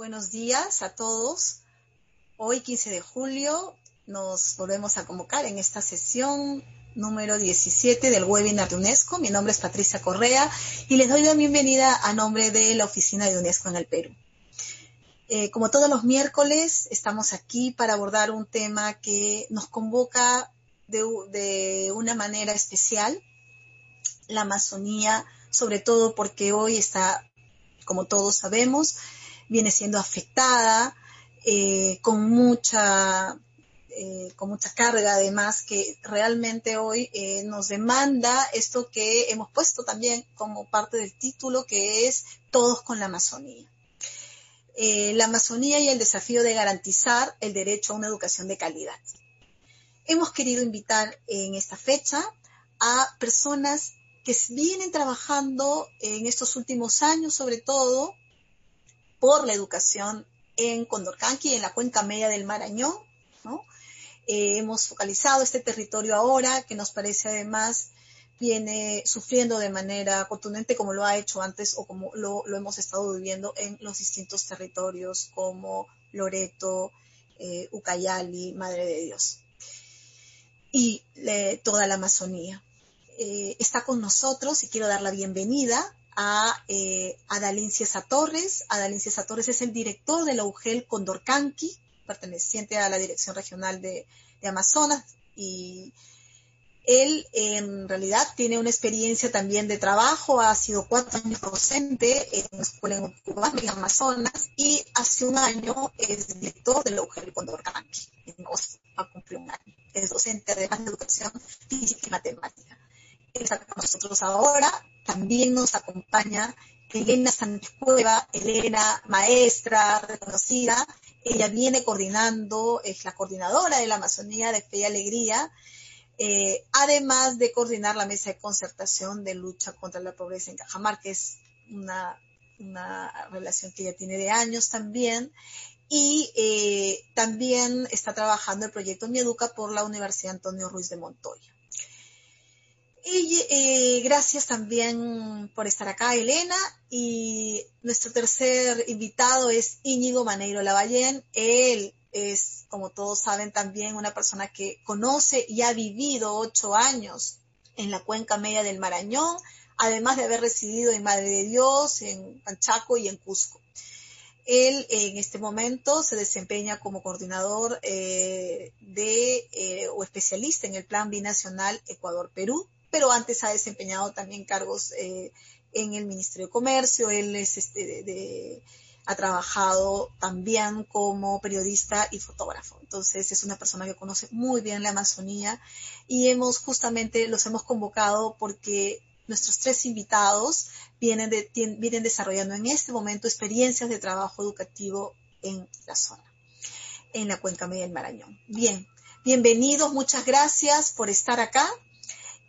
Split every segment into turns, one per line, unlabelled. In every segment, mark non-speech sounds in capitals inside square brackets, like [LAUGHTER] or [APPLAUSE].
Buenos días a todos. Hoy, 15 de julio, nos volvemos a convocar en esta sesión número 17 del webinar de UNESCO. Mi nombre es Patricia Correa y les doy la bienvenida a nombre de la oficina de UNESCO en el Perú. Eh, como todos los miércoles, estamos aquí para abordar un tema que nos convoca de, de una manera especial, la Amazonía, sobre todo porque hoy está, como todos sabemos, viene siendo afectada eh, con mucha eh, con mucha carga además que realmente hoy eh, nos demanda esto que hemos puesto también como parte del título que es todos con la Amazonía. la Amazonía y el desafío de garantizar el derecho a una educación de calidad. Hemos querido invitar en esta fecha a personas que vienen trabajando en estos últimos años sobre todo por la educación en Condorcanqui, en la cuenca media del Marañón. ¿no? Eh, hemos focalizado este territorio ahora, que nos parece además viene sufriendo de manera contundente como lo ha hecho antes o como lo, hemos estado viviendo en los distintos territorios como Loreto, eh, Ucayali, Madre de Dios y toda la Amazonía. Eh, está con nosotros y quiero dar la bienvenida a eh, Adalín Ciesa Torres. Adalín Ciesa Torres es el director de la UGEL Condorcanqui, perteneciente a la Dirección Regional de, Amazonas y él en realidad tiene una experiencia también de trabajo, ha sido cuatro años docente en una escuela en Amazonas, y hace un año es director de la UGEL Condorcanqui, en un año. Es docente de educación física y matemática. Él está con nosotros ahora también nos acompaña Elena Sánchez Cueva, Elena, maestra reconocida. Ella viene coordinando, es la coordinadora de la Amazonía de Fe y Alegría, eh, además de coordinar la mesa de concertación de lucha contra la pobreza en Cajamar, que es una, relación que ella tiene de años también. Y eh, también está trabajando el proyecto Mi Educa por la Universidad Antonio Ruiz de Montoya. Y eh, gracias también por estar acá, Elena. Y nuestro tercer invitado es Íñigo Maneiro Lavallén. Él es, como todos saben, también una persona que conoce y ha vivido ocho años en la cuenca media del Marañón, además de haber residido en Madre de Dios, en Panchaco y en Cusco. Él en este momento se desempeña como coordinador eh, de eh, o especialista en el Plan Binacional Ecuador-Perú pero antes ha desempeñado también cargos eh, en el Ministerio de Comercio, él es este, ha trabajado también como periodista y fotógrafo. Entonces es una persona que conoce muy bien la Amazonía y hemos justamente los hemos convocado porque nuestros tres invitados vienen, vienen desarrollando en este momento experiencias de trabajo educativo en la zona, en la cuenca media del Marañón. Bien, bienvenidos, muchas gracias por estar acá.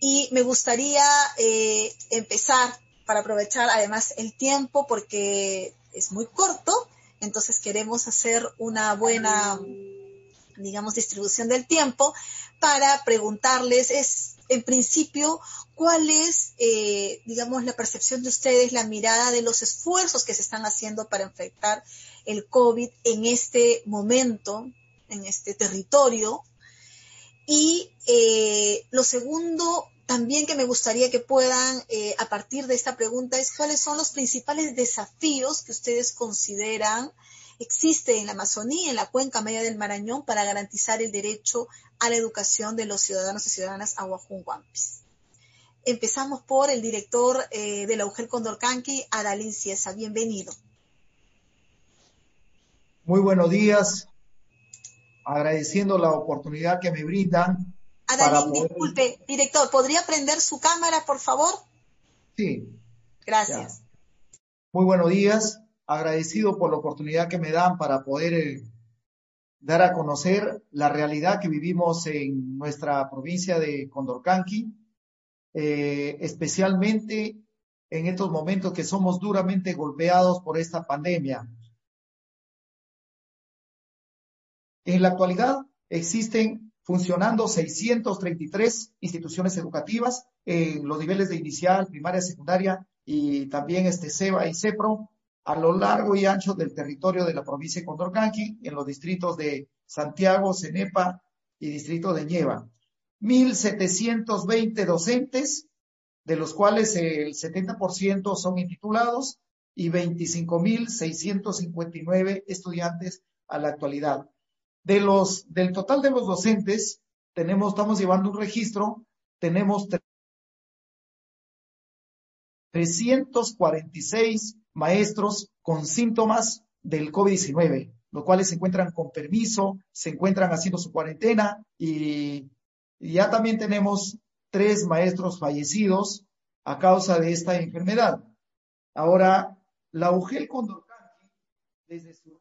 Y me gustaría eh, empezar para aprovechar además el tiempo porque es muy corto, entonces queremos hacer una buena, digamos, distribución del tiempo para preguntarles, es en principio, cuál es, eh, digamos, la percepción de ustedes, la mirada de los esfuerzos que se están haciendo para enfrentar el COVID en este momento, en este territorio. Y eh, lo segundo, también que me gustaría que puedan, eh, a partir de esta pregunta, es cuáles son los principales desafíos que ustedes consideran existe en la Amazonía, en la cuenca media del Marañón, para garantizar el derecho a la educación de los ciudadanos y ciudadanas Guampis. Empezamos por el director eh, de la UGEL Condorcanqui, Adalín Ciesa. Bienvenido.
Muy buenos días. Agradeciendo la oportunidad que me brindan
Adalín, disculpe, director, ¿podría prender su cámara, por favor?
Sí.
Gracias.
Muy buenos días. Agradecido por la oportunidad que me dan para poder eh, dar a conocer la realidad que vivimos en nuestra provincia de Condorcanqui, eh, especialmente en estos momentos que somos duramente golpeados por esta pandemia. En la actualidad existen funcionando 633 instituciones educativas en los niveles de inicial, primaria, secundaria y también este SEBA y CEPRO. a lo largo y ancho del territorio de la provincia de Condorcanqui, en los distritos de Santiago, Cenepa y distrito de Nieva. 1.720 docentes, de los cuales el 70% son intitulados y 25.659 estudiantes a la actualidad. De los, del total de los docentes, tenemos, estamos llevando un registro, tenemos 346 maestros con síntomas del COVID-19, los cuales se encuentran con permiso, se encuentran haciendo su cuarentena y, ya también tenemos tres maestros fallecidos a causa de esta enfermedad. Ahora, la UGEL Condorcanqui, desde su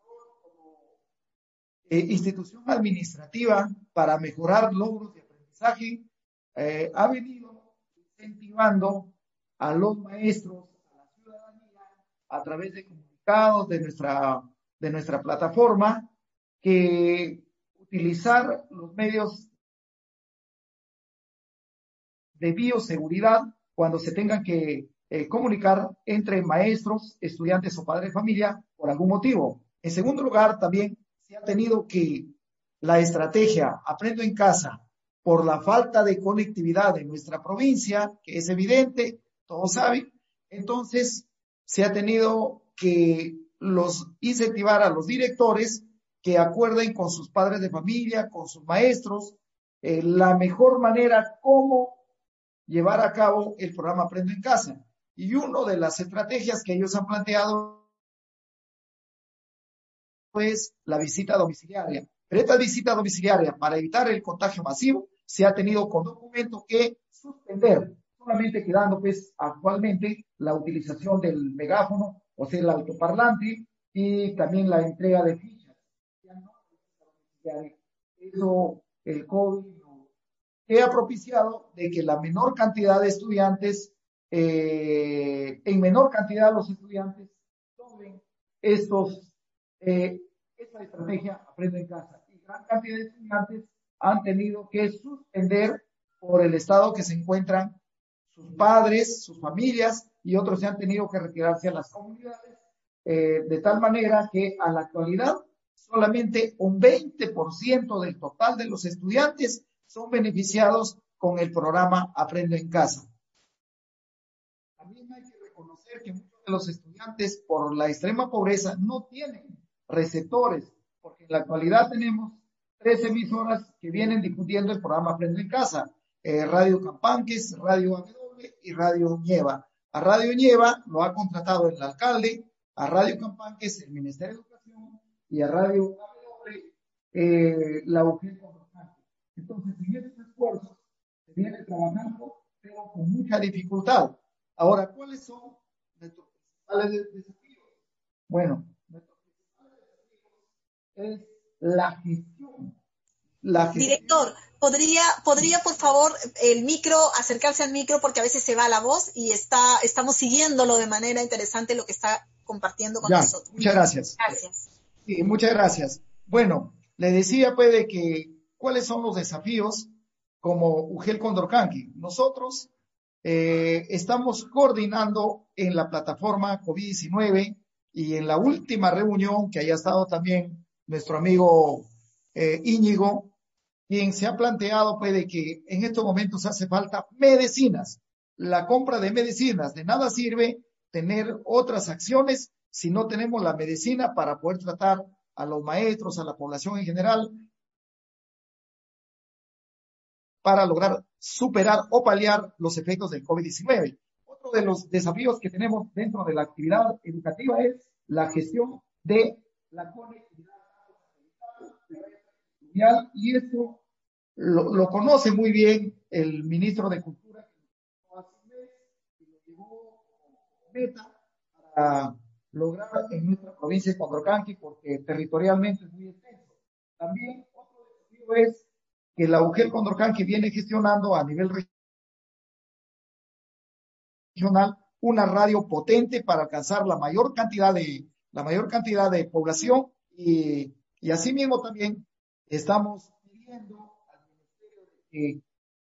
eh, institución administrativa para mejorar logros de aprendizaje, eh, ha venido incentivando a los maestros, a la ciudadanía, a través de comunicados de nuestra, de nuestra plataforma, que utilizar los medios de bioseguridad cuando se tengan que eh, comunicar entre maestros, estudiantes o padres de familia por algún motivo. En segundo lugar, también se ha tenido que la estrategia Aprendo en casa por la falta de conectividad en nuestra provincia, que es evidente, todos saben. Entonces, se ha tenido que los incentivar a los directores que acuerden con sus padres de familia, con sus maestros, eh, la mejor manera cómo llevar a cabo el programa Aprendo en Casa. Y una de las estrategias que ellos han planteado es la visita domiciliaria. Pero esta visita domiciliaria, para evitar el contagio masivo, se ha tenido con documento que suspender solamente quedando pues actualmente la utilización del megáfono, o sea, el altoparlante y también la entrega de fichas. Eso, el COVID que ha propiciado de que la menor cantidad de estudiantes, eh, en menor cantidad los estudiantes tomen estos, eh, esta estrategia aprendo en casa. Y gran cantidad de estudiantes han tenido que suspender por el estado que se encuentran sus padres, sus familias y otros se han tenido que retirarse a las comunidades, eh, de tal manera que a la actualidad solamente un 20% del total de los estudiantes son beneficiados con el programa Aprendo en Casa. También hay que reconocer que muchos de los estudiantes por la extrema pobreza no tienen receptores, porque en la actualidad tenemos tres emisoras que vienen difundiendo el programa Aprendo en Casa. Eh, Radio Campanques, Radio y Radio Nieva. A Radio Nieva lo ha contratado el alcalde, a Radio Campanques el Ministerio de Educación y a Radio eh, la UGEL Entonces, en estos esfuerzos se viene trabajando, pero con mucha dificultad. Ahora, ¿cuáles son nuestros principales desafíos? Bueno, es la gestión.
La gestión. Director, podría, podría por favor el micro, acercarse al micro porque a veces se va la voz y está, estamos siguiéndolo de manera interesante lo que está compartiendo con nosotros.
Muchas gracias.
Gracias.
Sí, muchas gracias. Bueno, le decía pues de que cuáles son los desafíos como UGEL Condorcanqui. Nosotros eh, estamos coordinando en la plataforma COVID-19 y en la última reunión que haya estado también nuestro amigo eh, Íñigo, quien se ha planteado puede que en estos momentos hace falta medicinas. La compra de medicinas, de nada sirve tener otras acciones si no tenemos la medicina para poder tratar a los maestros, a la población en general, para lograr superar o paliar los efectos del COVID-19. Otro de los desafíos que tenemos dentro de la actividad educativa es la gestión de la conectividad y esto lo, conoce muy bien el ministro de Cultura, que lo llevó para lograr en nuestra provincia de Condorcanqui, porque territorialmente es muy extenso. También otro desafío es que la UGEL Condorcanqui viene gestionando a nivel regional una radio potente para alcanzar la mayor cantidad de la mayor cantidad de población y, y asimismo también estamos pidiendo al Ministerio que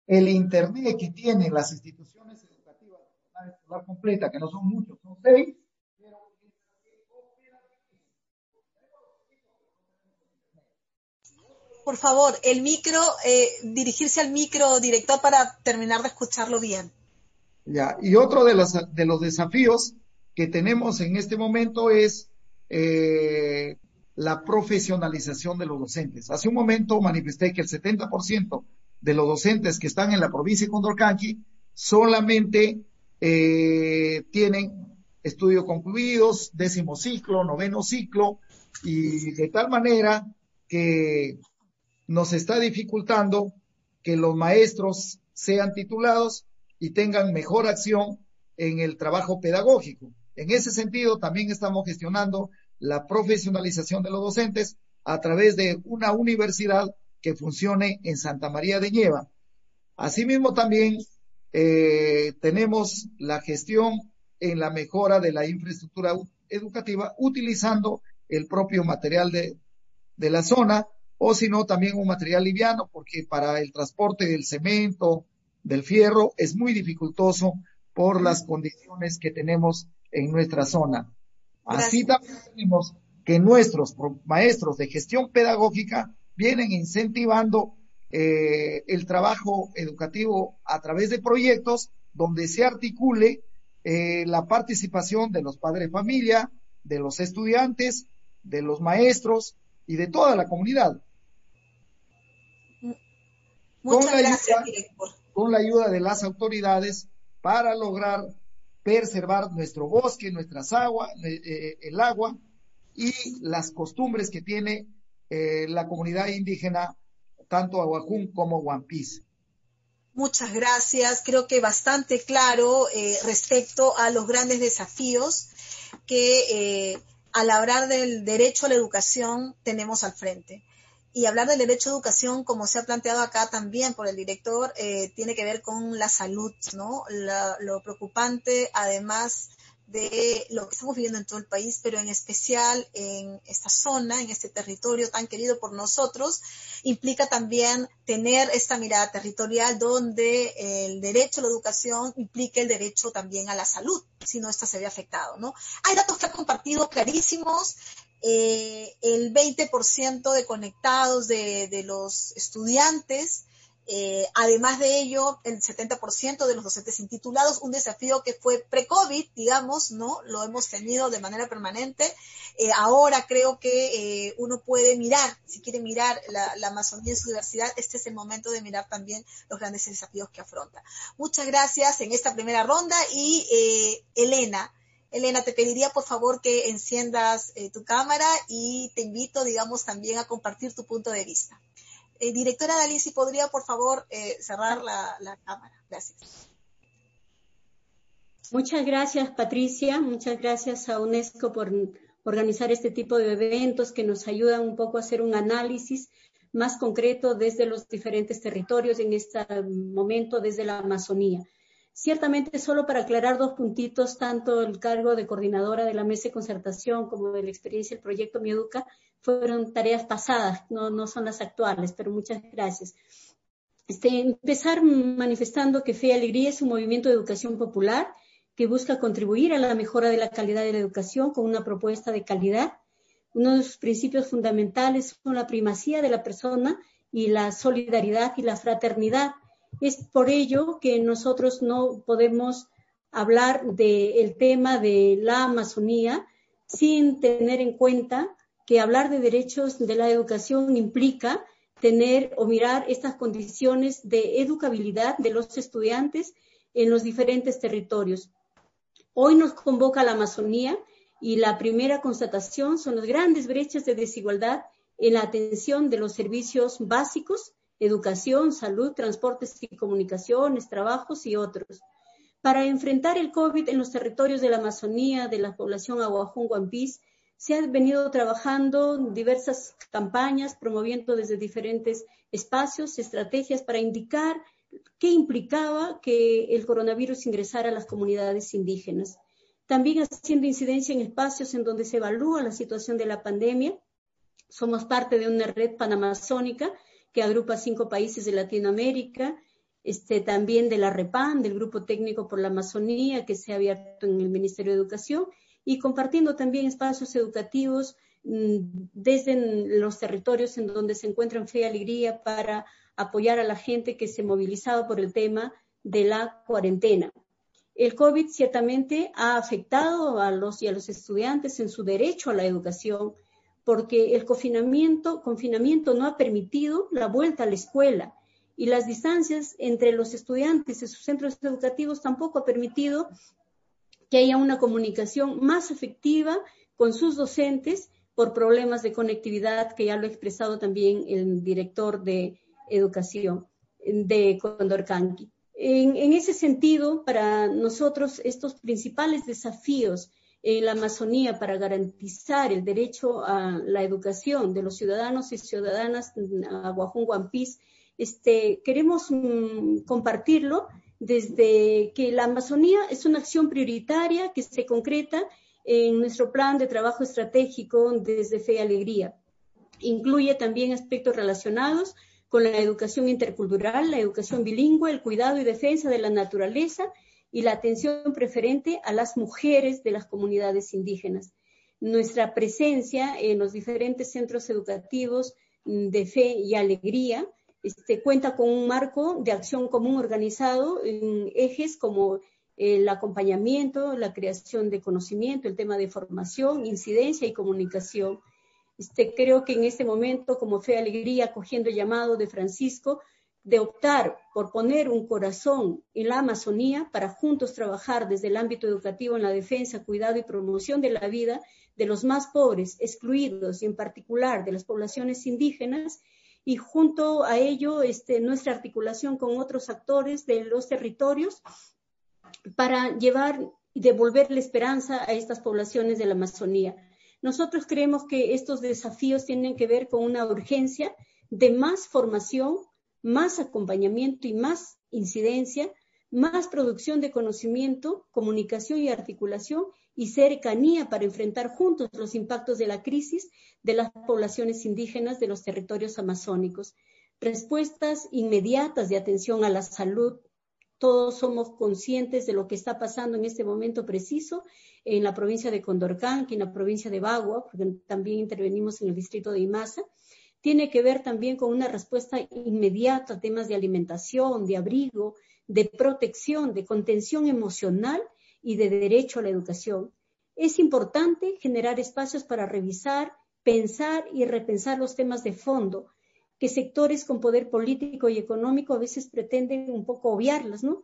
el Internet que tienen las instituciones educativas escolar completa, que no son muchos, son seis, pero
Por favor, el micro, eh, dirigirse al micro director para terminar de escucharlo bien.
Ya, y otro de los, de los desafíos que tenemos en este momento es eh, la profesionalización de los docentes. Hace un momento manifesté que el 70% de los docentes que están en la provincia de Condorcanqui solamente eh, tienen estudios concluidos, décimo ciclo, noveno ciclo, y de tal manera que nos está dificultando que los maestros sean titulados y tengan mejor acción en el trabajo pedagógico. En ese sentido, también estamos gestionando la profesionalización de los docentes a través de una universidad que funcione en Santa María de Nieva. Asimismo, también eh, tenemos la gestión en la mejora de la infraestructura educativa utilizando el propio material de, de la zona o si no también un material liviano porque para el transporte del cemento, del fierro es muy dificultoso por las condiciones que tenemos en nuestra zona. Así también tenemos que nuestros maestros de gestión pedagógica vienen incentivando eh, el trabajo educativo a través de proyectos donde se articule eh, la participación de los padres de familia, de los estudiantes, de los maestros y de toda la comunidad.
Muchas gracias, director.
Con la ayuda de las autoridades para lograr preservar nuestro bosque, nuestras aguas, eh, eh, el agua y las costumbres que tiene eh, la comunidad indígena, tanto Aguajún como Piece.
Muchas gracias. Creo que bastante claro respecto a los grandes desafíos que al hablar del derecho a la educación tenemos al frente. Y hablar del derecho a educación, como se ha planteado acá también por el director, eh, tiene que ver con la salud, ¿no? lo preocupante, además de lo que estamos viviendo en todo el país, pero en especial en esta zona, en este territorio tan querido por nosotros, implica también tener esta mirada territorial donde el derecho a la educación implica el derecho también a la salud, si no esta se ve afectado, ¿no? Hay datos que ha compartido clarísimos, eh, el 20% de conectados de, los estudiantes, eh, además de ello, el 70% de los docentes intitulados, un desafío que fue pre-COVID, digamos, ¿no? Lo hemos tenido de manera permanente. Eh, ahora creo que eh, uno puede mirar, si quiere mirar la, la, Amazonía en su diversidad, este es el momento de mirar también los grandes desafíos que afronta. Muchas gracias en esta primera ronda y Elena, Elena, te pediría por favor que enciendas eh, tu cámara y te invito, digamos, también a compartir tu punto de vista. Eh, directora Dalí, si podría por favor eh, cerrar la, la, cámara. Gracias.
Muchas gracias, Patricia. Muchas gracias a UNESCO por organizar este tipo de eventos que nos ayudan un poco a hacer un análisis más concreto desde los diferentes territorios en este momento, desde la Amazonía. Ciertamente, solo para aclarar dos puntitos, tanto el cargo de coordinadora de la mesa de concertación como de la experiencia del proyecto Mi Educa fueron tareas pasadas, no, no son las actuales, pero muchas gracias. Este, empezar manifestando que Fe y Alegría es un movimiento de educación popular que busca contribuir a la mejora de la calidad de la educación con una propuesta de calidad. Uno de sus principios fundamentales son la primacía de la persona y la solidaridad y la fraternidad es por ello que nosotros no podemos hablar del tema de la Amazonía sin tener en cuenta que hablar de derechos de la educación implica tener o mirar estas condiciones de educabilidad de los estudiantes en los diferentes territorios. Hoy nos convoca la Amazonía y la primera constatación son las grandes brechas de desigualdad en la atención de los servicios básicos educación, salud, transportes y comunicaciones, trabajos y otros. Para enfrentar el COVID en los territorios de la Amazonía, de la población Aguajún, Guampís, se ha venido trabajando diversas campañas, promoviendo desde diferentes espacios estrategias para indicar qué implicaba que el coronavirus ingresara a las comunidades indígenas. También haciendo incidencia en espacios en donde se evalúa la situación de la pandemia. Somos parte de una red panamazónica que agrupa cinco países de Latinoamérica, este, también de la REPAN, del Grupo Técnico por la Amazonía, que se ha abierto en el Ministerio de Educación, y compartiendo también espacios educativos mm, desde los territorios en donde se encuentran fe y alegría para apoyar a la gente que se movilizaba por el tema de la cuarentena. El COVID ciertamente ha afectado a los y a los estudiantes en su derecho a la educación, porque el confinamiento, confinamiento no ha permitido la vuelta a la escuela y las distancias entre los estudiantes y sus centros educativos tampoco ha permitido que haya una comunicación más efectiva con sus docentes por problemas de conectividad que ya lo ha expresado también el director de educación de Condorcanqui. En, en, ese sentido, para nosotros, estos principales desafíos en la Amazonía para garantizar el derecho a la educación de los ciudadanos y ciudadanas a Guajún este, queremos mm, compartirlo desde que la Amazonía es una acción prioritaria que se concreta en nuestro plan de trabajo estratégico desde Fe y Alegría. Incluye también aspectos relacionados con la educación intercultural, la educación bilingüe, el cuidado y defensa de la naturaleza y la atención preferente a las mujeres de las comunidades indígenas. Nuestra presencia en los diferentes centros educativos de fe y alegría este, cuenta con un marco de acción común organizado en ejes como el acompañamiento, la creación de conocimiento, el tema de formación, incidencia y comunicación, este, creo que en este momento, como Fe Alegría, cogiendo el llamado de Francisco, de optar por poner un corazón en la Amazonía para juntos trabajar desde el ámbito educativo en la defensa, cuidado y promoción de la vida de los más pobres, excluidos y en particular de las poblaciones indígenas, y junto a ello este, nuestra articulación con otros actores de los territorios para llevar y devolver la esperanza a estas poblaciones de la Amazonía. Nosotros creemos que estos desafíos tienen que ver con una urgencia de más formación, más acompañamiento y más incidencia, más producción de conocimiento, comunicación y articulación y cercanía para enfrentar juntos los impactos de la crisis de las poblaciones indígenas de los territorios amazónicos. Respuestas inmediatas de atención a la salud, todos somos conscientes de lo que está pasando en este momento preciso en la provincia de Condorcanqui, en la provincia de Bagua, porque también intervenimos en el distrito de Imasa, tiene que ver también con una respuesta inmediata a temas de alimentación, de abrigo, de protección, de contención emocional y de derecho a la educación. Es importante generar espacios para revisar, pensar y repensar los temas de fondo, que sectores con poder político y económico a veces pretenden un poco obviarlas, ¿no?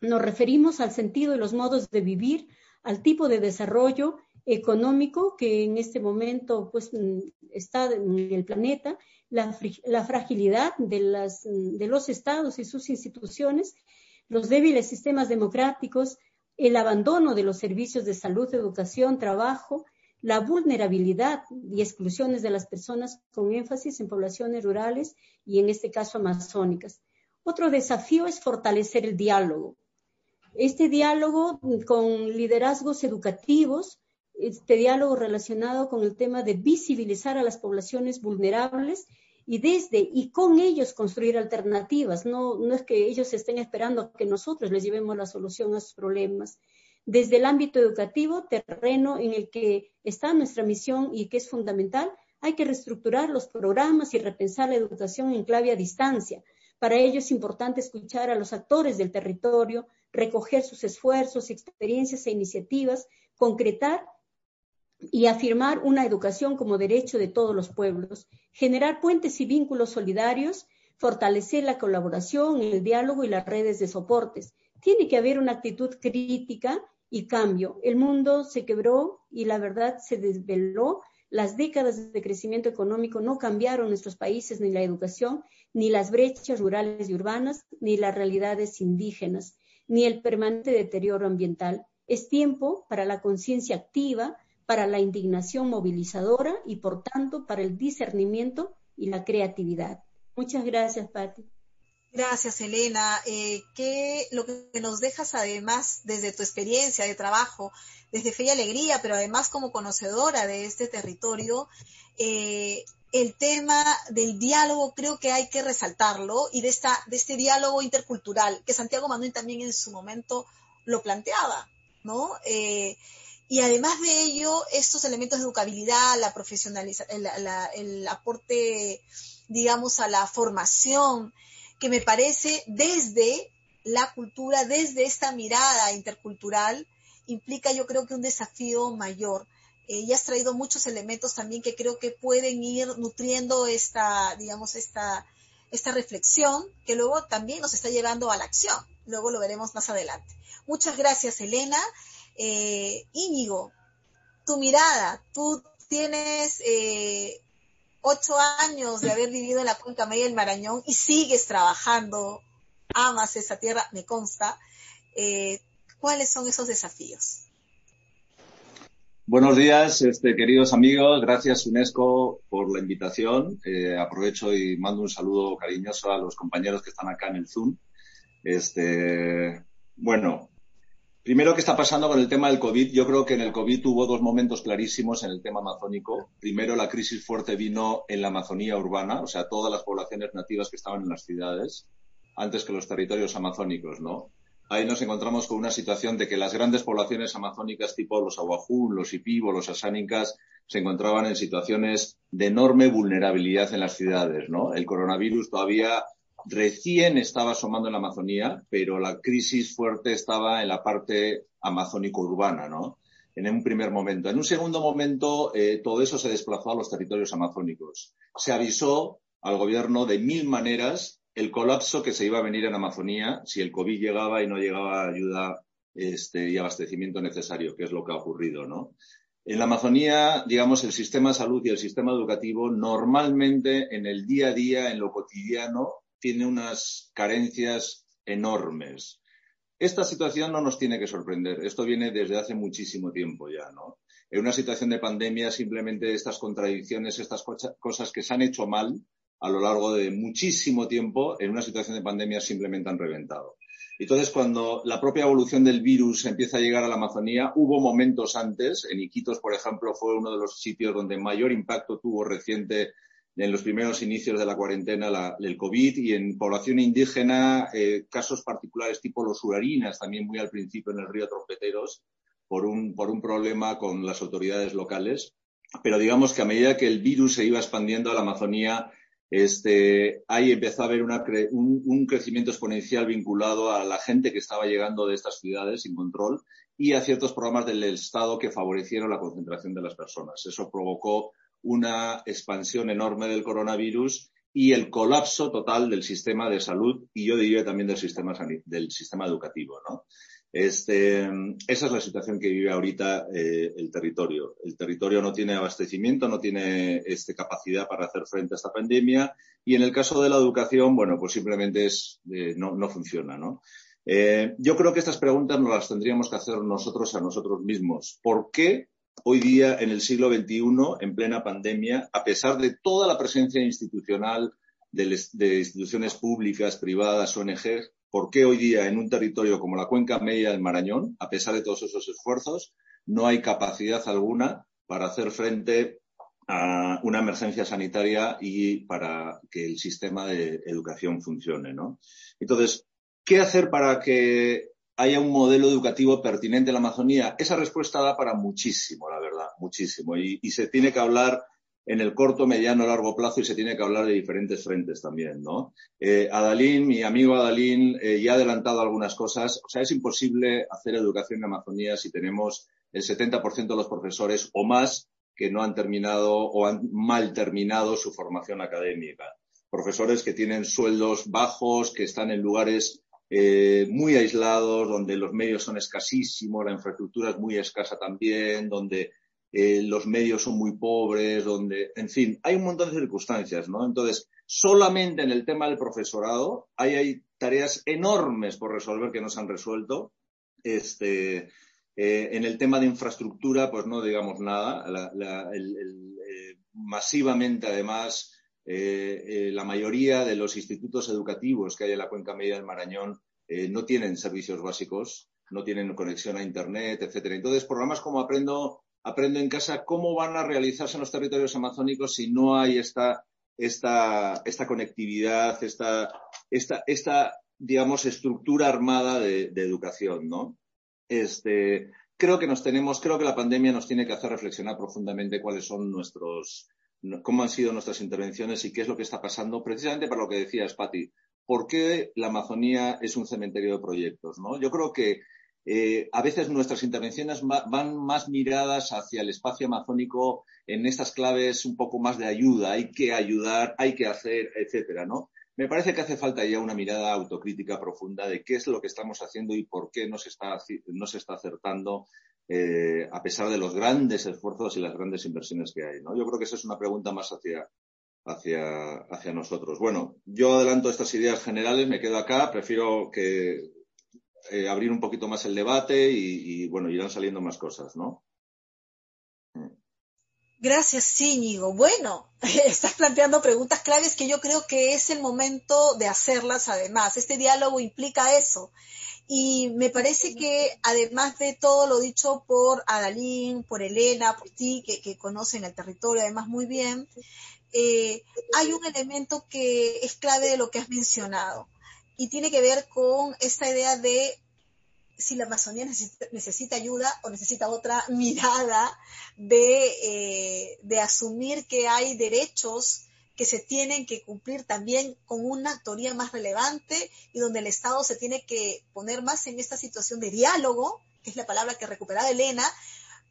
Nos referimos al sentido y los modos de vivir, al tipo de desarrollo económico que en este momento pues, mm, está en el planeta, la, la fragilidad de, las, de los estados y sus instituciones, los débiles sistemas democráticos, el abandono de los servicios de salud, educación, trabajo, la vulnerabilidad y exclusiones de las personas con énfasis en poblaciones rurales y en este caso amazónicas. Otro desafío es fortalecer el diálogo. Este diálogo con liderazgos educativos, este diálogo relacionado con el tema de visibilizar a las poblaciones vulnerables y desde y con ellos construir alternativas. No, no es que ellos estén esperando que nosotros les llevemos la solución a sus problemas, desde el ámbito educativo, terreno en el que está nuestra misión y que es fundamental, hay que reestructurar los programas y repensar la educación en clave a distancia. Para ello es importante escuchar a los actores del territorio, recoger sus esfuerzos, experiencias e iniciativas, concretar y afirmar una educación como derecho de todos los pueblos, generar puentes y vínculos solidarios, fortalecer la colaboración, el diálogo y las redes de soportes. Tiene que haber una actitud crítica y cambio. El mundo se quebró y la verdad se desveló. Las décadas de crecimiento económico no cambiaron nuestros países ni la educación, ni las brechas rurales y urbanas, ni las realidades indígenas, ni el permanente deterioro ambiental. Es tiempo para la conciencia activa, para la indignación movilizadora y, por tanto, para el discernimiento y la creatividad. Muchas gracias, Patti.
Gracias, Elena. Eh, ¿qué, lo que nos dejas además desde tu experiencia de trabajo, desde Fe y Alegría, pero además como conocedora de este territorio, eh, el tema del diálogo creo que hay que resaltarlo y de, esta, de este diálogo intercultural que Santiago Manuel también en su momento lo planteaba, ¿no? Eh, Y además de ello, estos elementos de educabilidad, la profesionalización, el aporte, digamos, a la formación, que me parece desde la cultura, desde esta mirada intercultural, implica yo creo que un desafío mayor. Eh, y has traído muchos elementos también que creo que pueden ir nutriendo esta, digamos, esta, esta reflexión que luego también nos está llevando a la acción. Luego lo veremos más adelante. Muchas gracias, Elena. Eh, Íñigo, tu mirada, tú tienes eh, ocho años de haber vivido en la cuenca media del Marañón y sigues trabajando, amas esa tierra, me consta. Eh, ¿Cuáles son esos desafíos?
Buenos días, este, queridos amigos. Gracias, UNESCO, por la invitación. Eh, aprovecho y mando un saludo cariñoso a los compañeros que están acá en el Zoom. Este, bueno, primero, ¿qué está pasando con el tema del COVID? Yo creo que en el COVID hubo dos momentos clarísimos en el tema amazónico. Primero, la crisis fuerte vino en la Amazonía urbana, o sea, todas las poblaciones nativas que estaban en las ciudades, antes que los territorios amazónicos, ¿no? ahí nos encontramos con una situación de que las grandes poblaciones amazónicas tipo los aguajú, los ipibo, los asánicas, se encontraban en situaciones de enorme vulnerabilidad en las ciudades, ¿no? El coronavirus todavía recién estaba asomando en la Amazonía, pero la crisis fuerte estaba en la parte amazónico-urbana, ¿no? En un primer momento. En un segundo momento, eh, todo eso se desplazó a los territorios amazónicos. Se avisó al gobierno de mil maneras el colapso que se iba a venir en Amazonía si el COVID llegaba y no llegaba ayuda este, y abastecimiento necesario, que es lo que ha ocurrido, ¿no? En la Amazonía, digamos, el sistema de salud y el sistema educativo normalmente en el día a día, en lo cotidiano, tiene unas carencias enormes. Esta situación no nos tiene que sorprender. Esto viene desde hace muchísimo tiempo ya, ¿no? En una situación de pandemia, simplemente estas contradicciones, estas cosas que se han hecho mal, a lo largo de muchísimo tiempo en una situación de pandemia simplemente han reventado. Entonces, cuando la propia evolución del virus empieza a llegar a la Amazonía, hubo momentos antes, en Iquitos, por ejemplo, fue uno de los sitios donde mayor impacto tuvo reciente en los primeros inicios de la cuarentena la, el COVID y en población indígena, eh, casos particulares tipo los urarinas, también muy al principio en el río Trompeteros, por un, por un problema con las autoridades locales. Pero digamos que a medida que el virus se iba expandiendo a la Amazonía, este, ahí empezó a haber un, crecimiento exponencial vinculado a la gente que estaba llegando de estas ciudades sin control y a ciertos programas del Estado que favorecieron la concentración de las personas. Eso provocó una expansión enorme del coronavirus y el colapso total del sistema de salud y yo diría también del sistema, educativo. ¿no? Este, esa es la situación que vive ahorita eh, el territorio. El territorio no tiene abastecimiento, no tiene este, capacidad para hacer frente a esta pandemia y en el caso de la educación, bueno, pues simplemente es, eh, no, no, funciona, ¿no? Eh, yo creo que estas preguntas nos las tendríamos que hacer nosotros a nosotros mismos. ¿Por qué hoy día, en el siglo XXI, en plena pandemia, a pesar de toda la presencia institucional de, instituciones públicas, privadas, ONGs, por qué hoy día en un territorio como la cuenca media del Marañón, a pesar de todos esos esfuerzos, no hay capacidad alguna para hacer frente a una emergencia sanitaria y para que el sistema de educación funcione, ¿no? Entonces, ¿qué hacer para que haya un modelo educativo pertinente en la Amazonía? Esa respuesta da para muchísimo, la verdad, muchísimo. Y, se tiene que hablar en el corto, mediano, largo plazo y se tiene que hablar de diferentes frentes también, ¿no? Eh, Adalín, mi amigo Adalín, eh, ya ha adelantado algunas cosas. O sea, es imposible hacer educación en Amazonía si tenemos el 70% de los profesores o más que no han terminado o han mal terminado su formación académica. Profesores que tienen sueldos bajos, que están en lugares eh, muy aislados, donde los medios son escasísimos, la infraestructura es muy escasa también, donde eh, los medios son muy pobres, donde, en fin, hay un montón de circunstancias, ¿no? Entonces, solamente en el tema del profesorado hay, tareas enormes por resolver que no se han resuelto. Este, eh, en el tema de infraestructura, pues no digamos nada. La, eh, masivamente, además, la mayoría de los institutos educativos que hay en la cuenca media del Marañón no tienen servicios básicos, no tienen conexión a Internet, etcétera. Entonces, programas como Aprendo aprendo en casa cómo van a realizarse en los territorios amazónicos si no hay esta, esta, esta conectividad, esta, esta, esta, digamos, estructura armada de, educación, ¿no? Este, creo que nos tenemos, creo que la pandemia nos tiene que hacer reflexionar profundamente cuáles son nuestros, cómo han sido nuestras intervenciones y qué es lo que está pasando, precisamente para lo que decías, Patti. ¿Por qué la Amazonía es un cementerio de proyectos? ¿no? Yo creo que eh, a veces nuestras intervenciones van más miradas hacia el espacio amazónico en estas claves un poco más de ayuda, hay que ayudar, hay que hacer, etcétera, ¿no? Me parece que hace falta ya una mirada autocrítica profunda de qué es lo que estamos haciendo y por qué no se está, no se está acertando eh, a pesar de los grandes esfuerzos y las grandes inversiones que hay. ¿no? Yo creo que esa es una pregunta más hacia, hacia, hacia nosotros. Bueno, yo adelanto estas ideas generales, me quedo acá, prefiero que eh, abrir un poquito más el debate y, y, bueno, irán saliendo más cosas, ¿no?
Gracias, Íñigo. Bueno, [LAUGHS] estás planteando preguntas claves que yo creo que es el momento de hacerlas además. Este diálogo implica eso. Y me parece que además de todo lo dicho por Adalín, por Elena, por ti, que, conocen el territorio además muy bien, eh, hay un elemento que es clave de lo que has mencionado y tiene que ver con esta idea de si la Amazonía necesita, ayuda o necesita otra [LAUGHS] mirada eh, de, asumir que hay derechos que se tienen que cumplir también con una actoría más relevante y donde el Estado se tiene que poner más en esta situación de diálogo, que es la palabra que recuperaba Elena,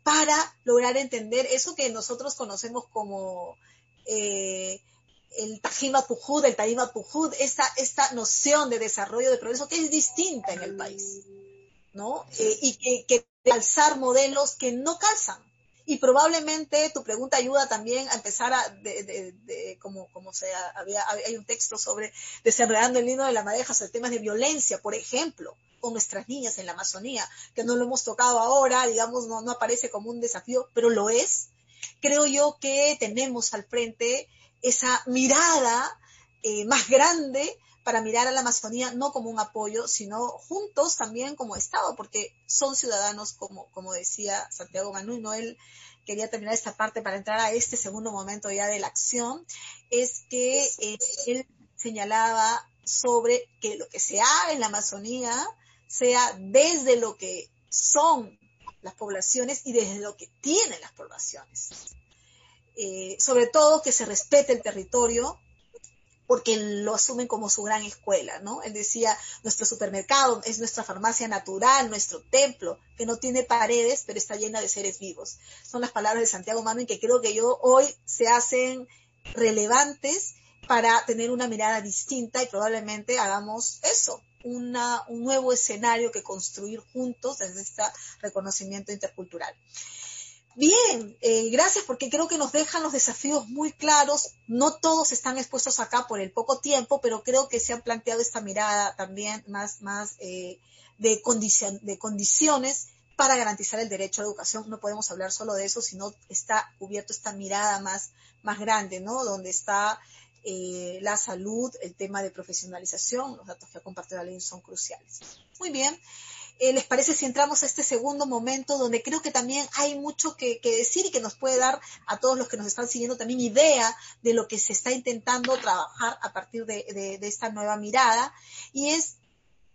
para lograr entender eso que nosotros conocemos como eh, el Tajima Pujud, el Tajima Pujud, esta, esta noción de desarrollo, de progreso que es distinta en el país. ¿no? Eh, y que, que alzar modelos que no calzan. Y probablemente tu pregunta ayuda también a empezar a, de, como, como sea, había, hay un texto sobre desenredando el hilo de la madeja sobre temas de violencia, por ejemplo, con nuestras niñas en la Amazonía, que no lo hemos tocado ahora, digamos, no, no aparece como un desafío, pero lo es. Creo yo que tenemos al frente esa mirada eh, más grande para mirar a la Amazonía no como un apoyo, sino juntos también como Estado, porque son ciudadanos, como, como decía Santiago y no quería terminar esta parte para entrar a este segundo momento ya de la acción, es que eh, él señalaba sobre que lo que se haga en la Amazonía sea desde lo que son las poblaciones y desde lo que tienen las poblaciones. Eh, sobre todo que se respete el territorio, porque lo asumen como su gran escuela, ¿no? Él decía, nuestro supermercado es nuestra farmacia natural, nuestro templo, que no tiene paredes, pero está llena de seres vivos. Son las palabras de Santiago Manuel que creo que yo hoy se hacen relevantes para tener una mirada distinta y probablemente hagamos eso, una, un nuevo escenario que construir juntos desde este reconocimiento intercultural. Bien, eh, gracias porque creo que nos dejan los desafíos muy claros. No todos están expuestos acá por el poco tiempo, pero creo que se han planteado esta mirada también más, más eh, de, de condiciones para garantizar el derecho a educación. No podemos hablar solo de eso, sino está cubierto esta mirada más, más grande, ¿no? Donde está eh, la salud, el tema de profesionalización, los datos que ha compartido la ley son cruciales. Muy bien. Eh, ¿Les parece si entramos a este segundo momento donde creo que también hay mucho que, decir y que nos puede dar a todos los que nos están siguiendo también idea de lo que se está intentando trabajar a partir de, esta nueva mirada? Y es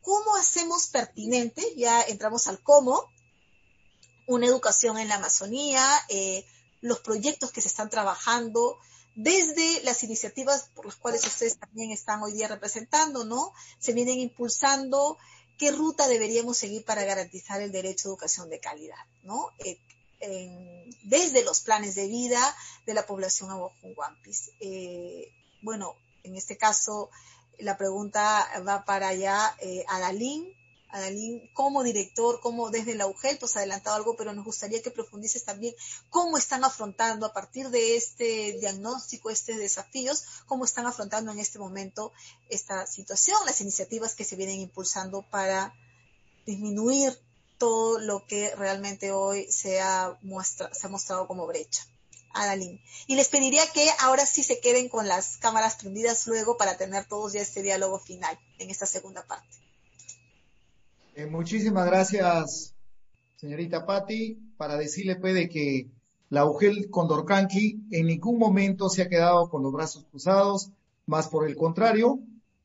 cómo hacemos pertinente, ya entramos al cómo, una educación en la Amazonía, eh, los proyectos que se están trabajando, desde las iniciativas por las cuales ustedes también están hoy día representando, ¿no? Se vienen impulsando qué ruta deberíamos seguir para garantizar el derecho a educación de calidad, ¿no? Eh, desde los planes de vida de la población abojonguampis. Eh, bueno, en este caso la pregunta va para allá eh, a Dalín, Adalín, como director, como desde la UGEL, pues adelantado algo, pero nos gustaría que profundices también cómo están afrontando a partir de este diagnóstico, estos desafíos, cómo están afrontando en este momento esta situación, las iniciativas que se vienen impulsando para disminuir todo lo que realmente hoy se ha, muestra, se ha mostrado como brecha. Adalín. Y les pediría que ahora sí se queden con las cámaras prendidas luego para tener todos ya este diálogo final en esta segunda parte.
Eh, muchísimas gracias, señorita Patti, para decirle pues, de que la UGEL Condorcanqui en ningún momento se ha quedado con los brazos cruzados, más por el contrario,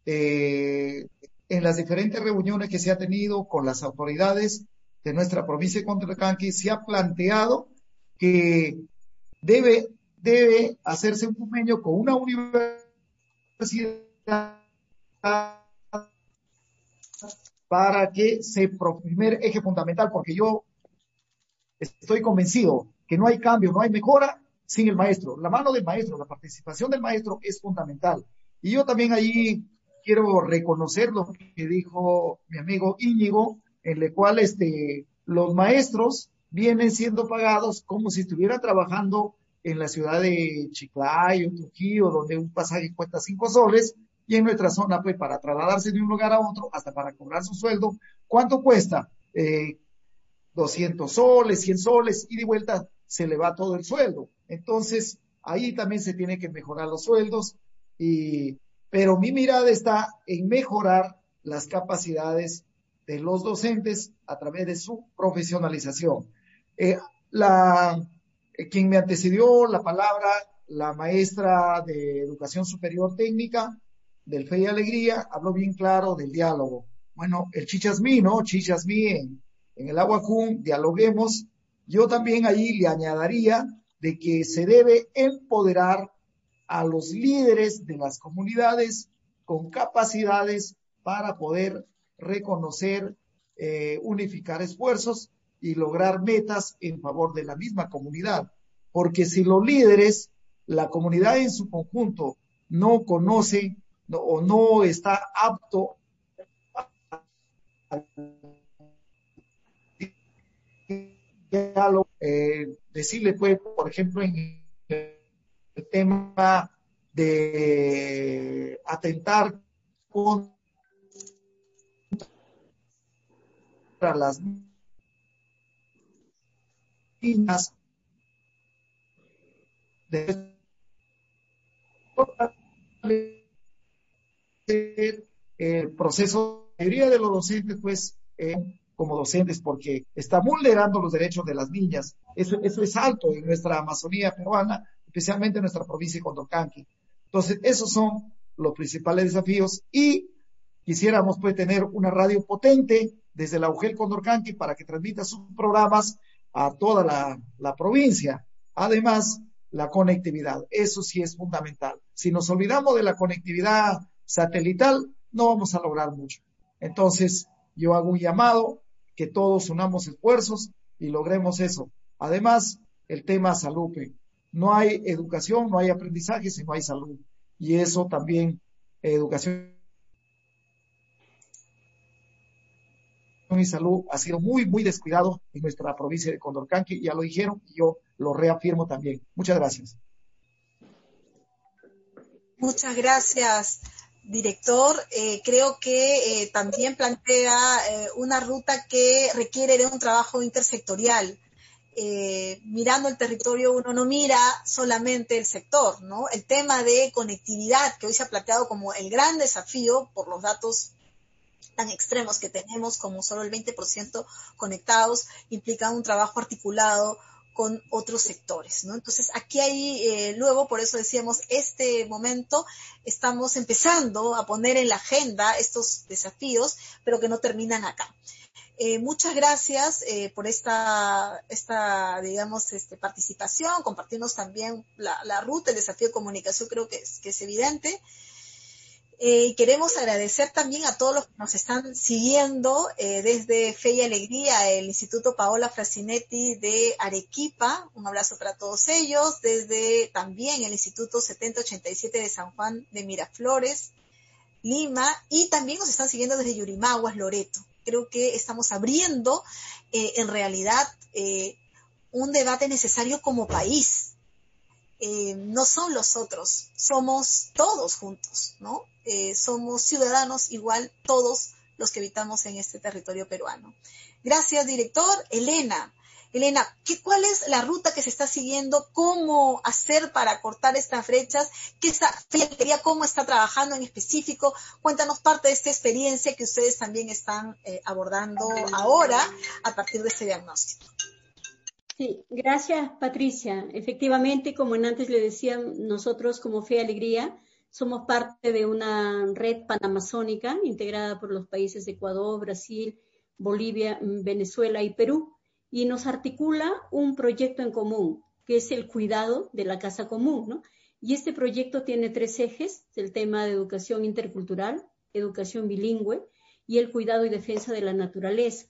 eh, en las diferentes reuniones que se ha tenido con las autoridades, de nuestra provincia de Condorcanqui se ha planteado que debe, debe hacerse un convenio con una universidad para que se, primer eje fundamental, porque yo estoy convencido que no hay cambio, no hay mejora sin el maestro. La mano del maestro, la participación del maestro es fundamental. Y yo también ahí quiero reconocer lo que dijo mi amigo Íñigo, en el cual este, los maestros vienen siendo pagados como si estuvieran trabajando en la ciudad de Chiclayo, Trujillo, donde un pasaje cuesta cinco soles, y en nuestra zona, pues, para trasladarse de un lugar a otro, hasta para cobrar su sueldo, ¿cuánto cuesta? Eh, 200 soles, 100 soles, y de vuelta se le va todo el sueldo. Entonces, ahí también se tiene que mejorar los sueldos, y, pero mi mirada está en mejorar las capacidades de los docentes a través de su profesionalización. Eh, la, eh, quien me antecedió la palabra, la maestra de Educación Superior Técnica del Fe y Alegría, habló bien claro del diálogo. Bueno, el chichasmí, ¿no? Chichasmí en, en el Aguacún, dialoguemos. Yo también ahí le añadiría de que se debe empoderar a los líderes de las comunidades con capacidades para poder reconocer, eh, unificar esfuerzos y lograr metas en favor de la misma comunidad. Porque si los líderes, la comunidad en su conjunto, no conoce o no está apto a eh, decirle, pues, por ejemplo, en el tema de atentar contra las niñas el proceso, la mayoría de los docentes, pues, eh, como docentes, porque está vulnerando los derechos de las niñas. Eso, eso es alto en nuestra Amazonía peruana, especialmente en nuestra provincia de Condorcanqui. Entonces, esos son los principales desafíos y quisiéramos pues tener una radio potente desde la UGEL Condorcanqui para que transmita sus programas a toda la, la provincia. Además, la conectividad, eso sí es fundamental. Si nos olvidamos de la conectividad satelital, no vamos a lograr mucho. Entonces, yo hago un llamado que todos unamos esfuerzos y logremos eso. Además, el tema salud. No hay educación, no hay aprendizaje si no hay salud. Y eso también, educación y salud ha sido muy, muy descuidado en nuestra provincia de Condorcanqui, ya lo dijeron y yo lo reafirmo también. Muchas gracias.
Muchas gracias, director. Eh, creo que eh, también plantea eh, una ruta que requiere de un trabajo intersectorial. mirando el territorio uno no mira solamente el sector, ¿no? El tema de conectividad que hoy se ha planteado como el gran desafío por los datos tan extremos que tenemos como solo el 20% conectados, implica un trabajo articulado con otros sectores, ¿no? Entonces, aquí hay, eh, luego, por eso decíamos, este momento estamos empezando a poner en la agenda estos desafíos, pero que no terminan acá. Eh, muchas gracias eh, por esta, esta, digamos, este, participación, compartirnos también la, ruta, el desafío de comunicación, creo que es, que es evidente. Eh, queremos agradecer también a todos los que nos están siguiendo eh, desde Fe y Alegría, el Instituto Paola Frasinetti de Arequipa. Un abrazo para todos ellos. Desde también el Instituto 7087 de San Juan de Miraflores, Lima. Y también nos están siguiendo desde Yurimaguas, Loreto. Creo que estamos abriendo eh, en realidad un debate necesario como país eh, no son los otros, somos todos juntos, ¿no? Eh, somos ciudadanos igual todos los que habitamos en este territorio peruano. Gracias, director. Elena, Elena, ¿qué, ¿cuál es la ruta que se está siguiendo? ¿Cómo hacer para cortar estas brechas? ¿Qué está, cómo está trabajando en específico? Cuéntanos parte de esta experiencia que ustedes también están eh, abordando ahora a partir de este diagnóstico.
Sí, gracias Patricia. Efectivamente, como antes le decía, nosotros como Fe Alegría somos parte de una red panamazónica integrada por los países de Ecuador, Brasil, Bolivia, Venezuela y Perú, y nos articula un proyecto en común, que es el cuidado de la casa común, ¿no? Y este proyecto tiene tres ejes, el tema de educación intercultural, educación bilingüe y el cuidado y defensa de la naturaleza.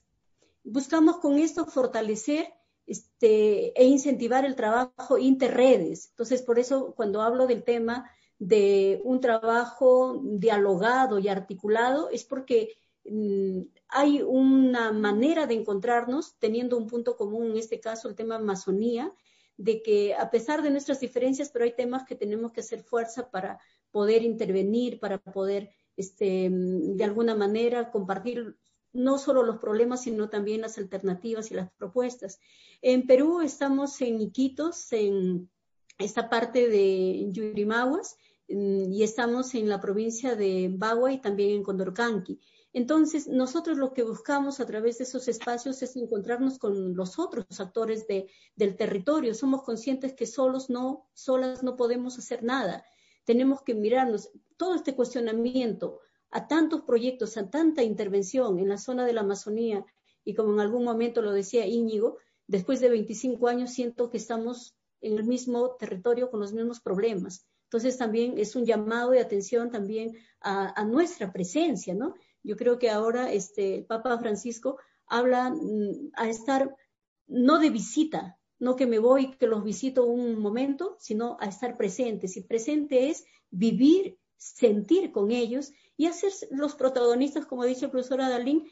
Buscamos con esto fortalecer este, e incentivar el trabajo interredes. Entonces, por eso cuando hablo del tema de un trabajo dialogado y articulado, es porque mm, hay una manera de encontrarnos teniendo un punto común, en este caso el tema Amazonía, de que a pesar de nuestras diferencias, pero hay temas que tenemos que hacer fuerza para poder intervenir, para poder, este, de alguna manera, compartir no solo los problemas, sino también las alternativas y las propuestas. En Perú estamos en Iquitos, en esta parte de Yurimaguas, mm, y estamos en la provincia de Bagua y también en Condorcanqui. Entonces, nosotros lo que buscamos a través de esos espacios es encontrarnos con los otros actores del territorio. Somos conscientes que solos no, solas no podemos hacer nada. Tenemos que mirarnos todo este cuestionamiento a tantos proyectos, a tanta intervención en la zona de la Amazonía, y como en algún momento lo decía Íñigo, después de 25 años siento que estamos en el mismo territorio con los mismos problemas. Entonces también es un llamado de atención también a, nuestra presencia, ¿no? Yo creo que ahora este, el Papa Francisco habla mm, a estar no de visita, no que me voy, que los visito un momento, sino a estar presentes. Y presente es vivir, sentir con ellos y hacer los protagonistas, como dice el profesor Adalín,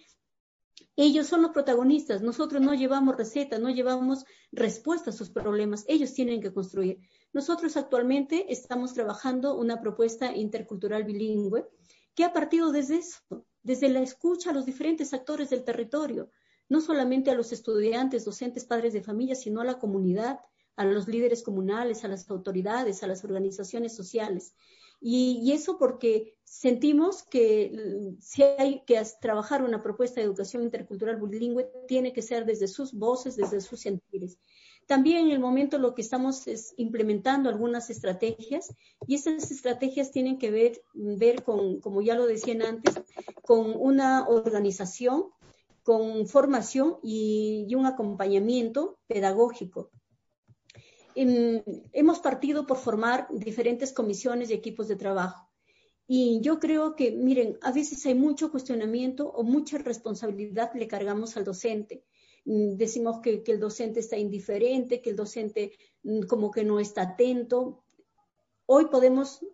ellos son los protagonistas, nosotros no llevamos recetas, no llevamos respuestas a sus problemas, ellos tienen que construir. Nosotros actualmente estamos trabajando una propuesta intercultural bilingüe que ha partido desde eso, desde la escucha a los diferentes actores del territorio, no solamente a los estudiantes, docentes, padres de familia, sino a la comunidad, a los líderes comunales, a las autoridades, a las organizaciones sociales. Y, eso porque sentimos que mm, si hay que trabajar una propuesta de educación intercultural bilingüe, tiene que ser desde sus voces, desde sus sentires. También en el momento lo que estamos es implementando algunas estrategias y esas estrategias tienen que ver, ver con, como ya lo decían antes, con una organización, con formación y, un acompañamiento pedagógico. Hemos partido por formar diferentes comisiones y equipos de trabajo. Y yo creo que, miren, a veces hay mucho cuestionamiento o mucha responsabilidad le cargamos al docente. Decimos que, el docente está indiferente, que el docente mm, como que no está atento. Hoy podemos,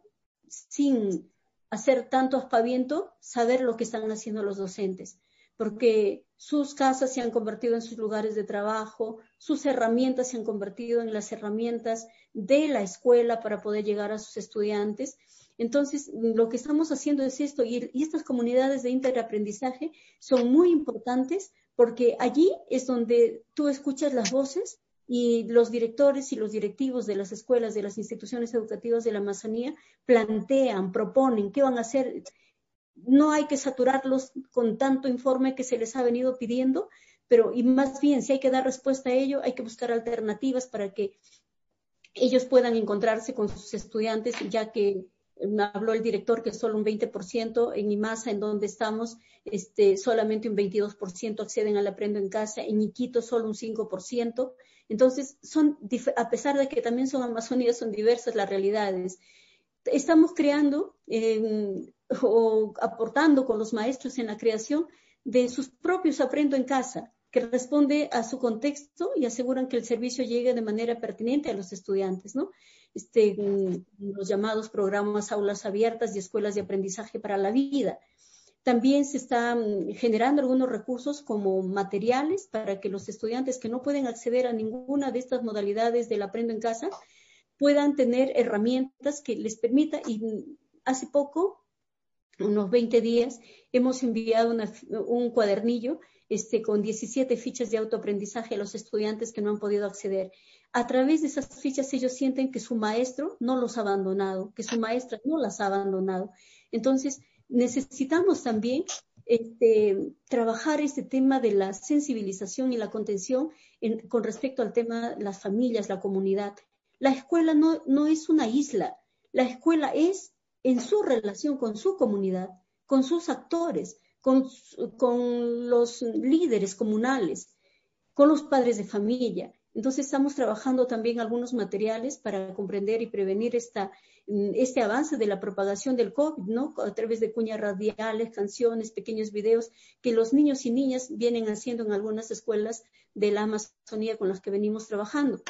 sin hacer tanto aspaviento, saber lo que están haciendo los docentes, porque sus casas se han convertido en sus lugares de trabajo, sus herramientas se han convertido en las herramientas de la escuela para poder llegar a sus estudiantes. Entonces, lo que estamos haciendo es esto, y, estas comunidades de interaprendizaje son muy importantes porque allí es donde tú escuchas las voces y los directores y los directivos de las escuelas, de las instituciones educativas de la Amazonía, plantean, proponen qué van a hacer. No hay que saturarlos con tanto informe que se les ha venido pidiendo, pero y más bien, si hay que dar respuesta a ello, hay que buscar alternativas para que ellos puedan encontrarse con sus estudiantes, ya que habló el director que solo un 20% en IMASA, en donde estamos, este, solamente un 22% acceden al aprendo en casa, en Iquito solo un 5%. Entonces, son, a pesar de que también son Amazonías, son diversas las realidades. Estamos creando o aportando con los maestros en la creación de sus propios aprendo en casa que responde a su contexto y aseguran que el servicio llegue de manera pertinente a los estudiantes, ¿no? Este, los llamados programas aulas abiertas y escuelas de aprendizaje para la vida. También se están mm, generando algunos recursos como materiales para que los estudiantes que no pueden acceder a ninguna de estas modalidades del aprendo en casa puedan tener herramientas que les permita y mm, hace poco, unos 20 días, hemos enviado un cuadernillo este, con 17 fichas de autoaprendizaje a los estudiantes que no han podido acceder. A través de esas fichas ellos sienten que su maestro no los ha abandonado, que su maestra no las ha abandonado. Entonces, necesitamos también este, trabajar este tema de la sensibilización y la contención con respecto al tema de las familias, la comunidad. La escuela no, no es una isla, la escuela es en su relación con su comunidad, con sus actores, con, con los líderes comunales, con los padres de familia. Entonces estamos trabajando también algunos materiales para comprender y prevenir esta, este avance de la propagación del COVID, ¿no? A través de cuñas radiales, canciones, pequeños videos que los niños y niñas vienen haciendo en algunas escuelas de la Amazonía con las que venimos trabajando.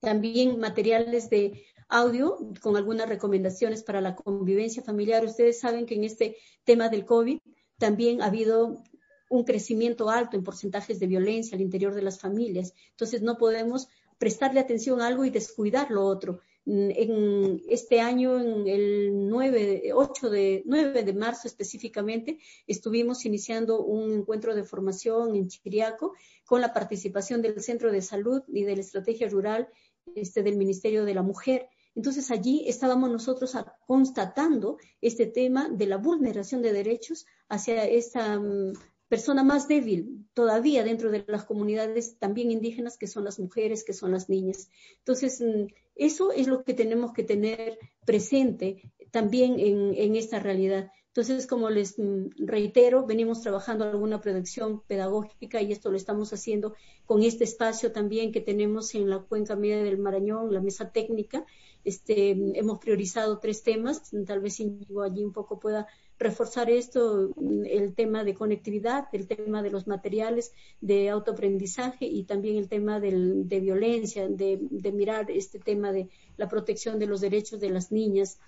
También materiales de audio con algunas recomendaciones para la convivencia familiar. Ustedes saben que en este tema del COVID también ha habido un crecimiento alto en porcentajes de violencia al interior de las familias. Entonces no podemos prestarle atención a algo y descuidar lo otro. Mm, en este año, en el 9, 8 de, 9 de marzo específicamente, estuvimos iniciando un encuentro de formación en Chiriaco con la participación del Centro de Salud y de la Estrategia Rural este, del Ministerio de la Mujer. Entonces allí estábamos nosotros constatando este tema de la vulneración de derechos hacia esta mm, persona más débil todavía dentro de las comunidades también indígenas, que son las mujeres, que son las niñas. Entonces, mm, eso es lo que tenemos que tener presente también en, esta realidad. Entonces, como les reitero, venimos trabajando alguna producción pedagógica y esto lo estamos haciendo con este espacio también que tenemos en la cuenca media del Marañón, la mesa técnica. Este, hemos priorizado tres temas, tal vez allí un poco pueda reforzar esto, el tema de conectividad, el tema de los materiales de autoaprendizaje y también el tema de violencia, de, mirar este tema de la protección de los derechos de las niñas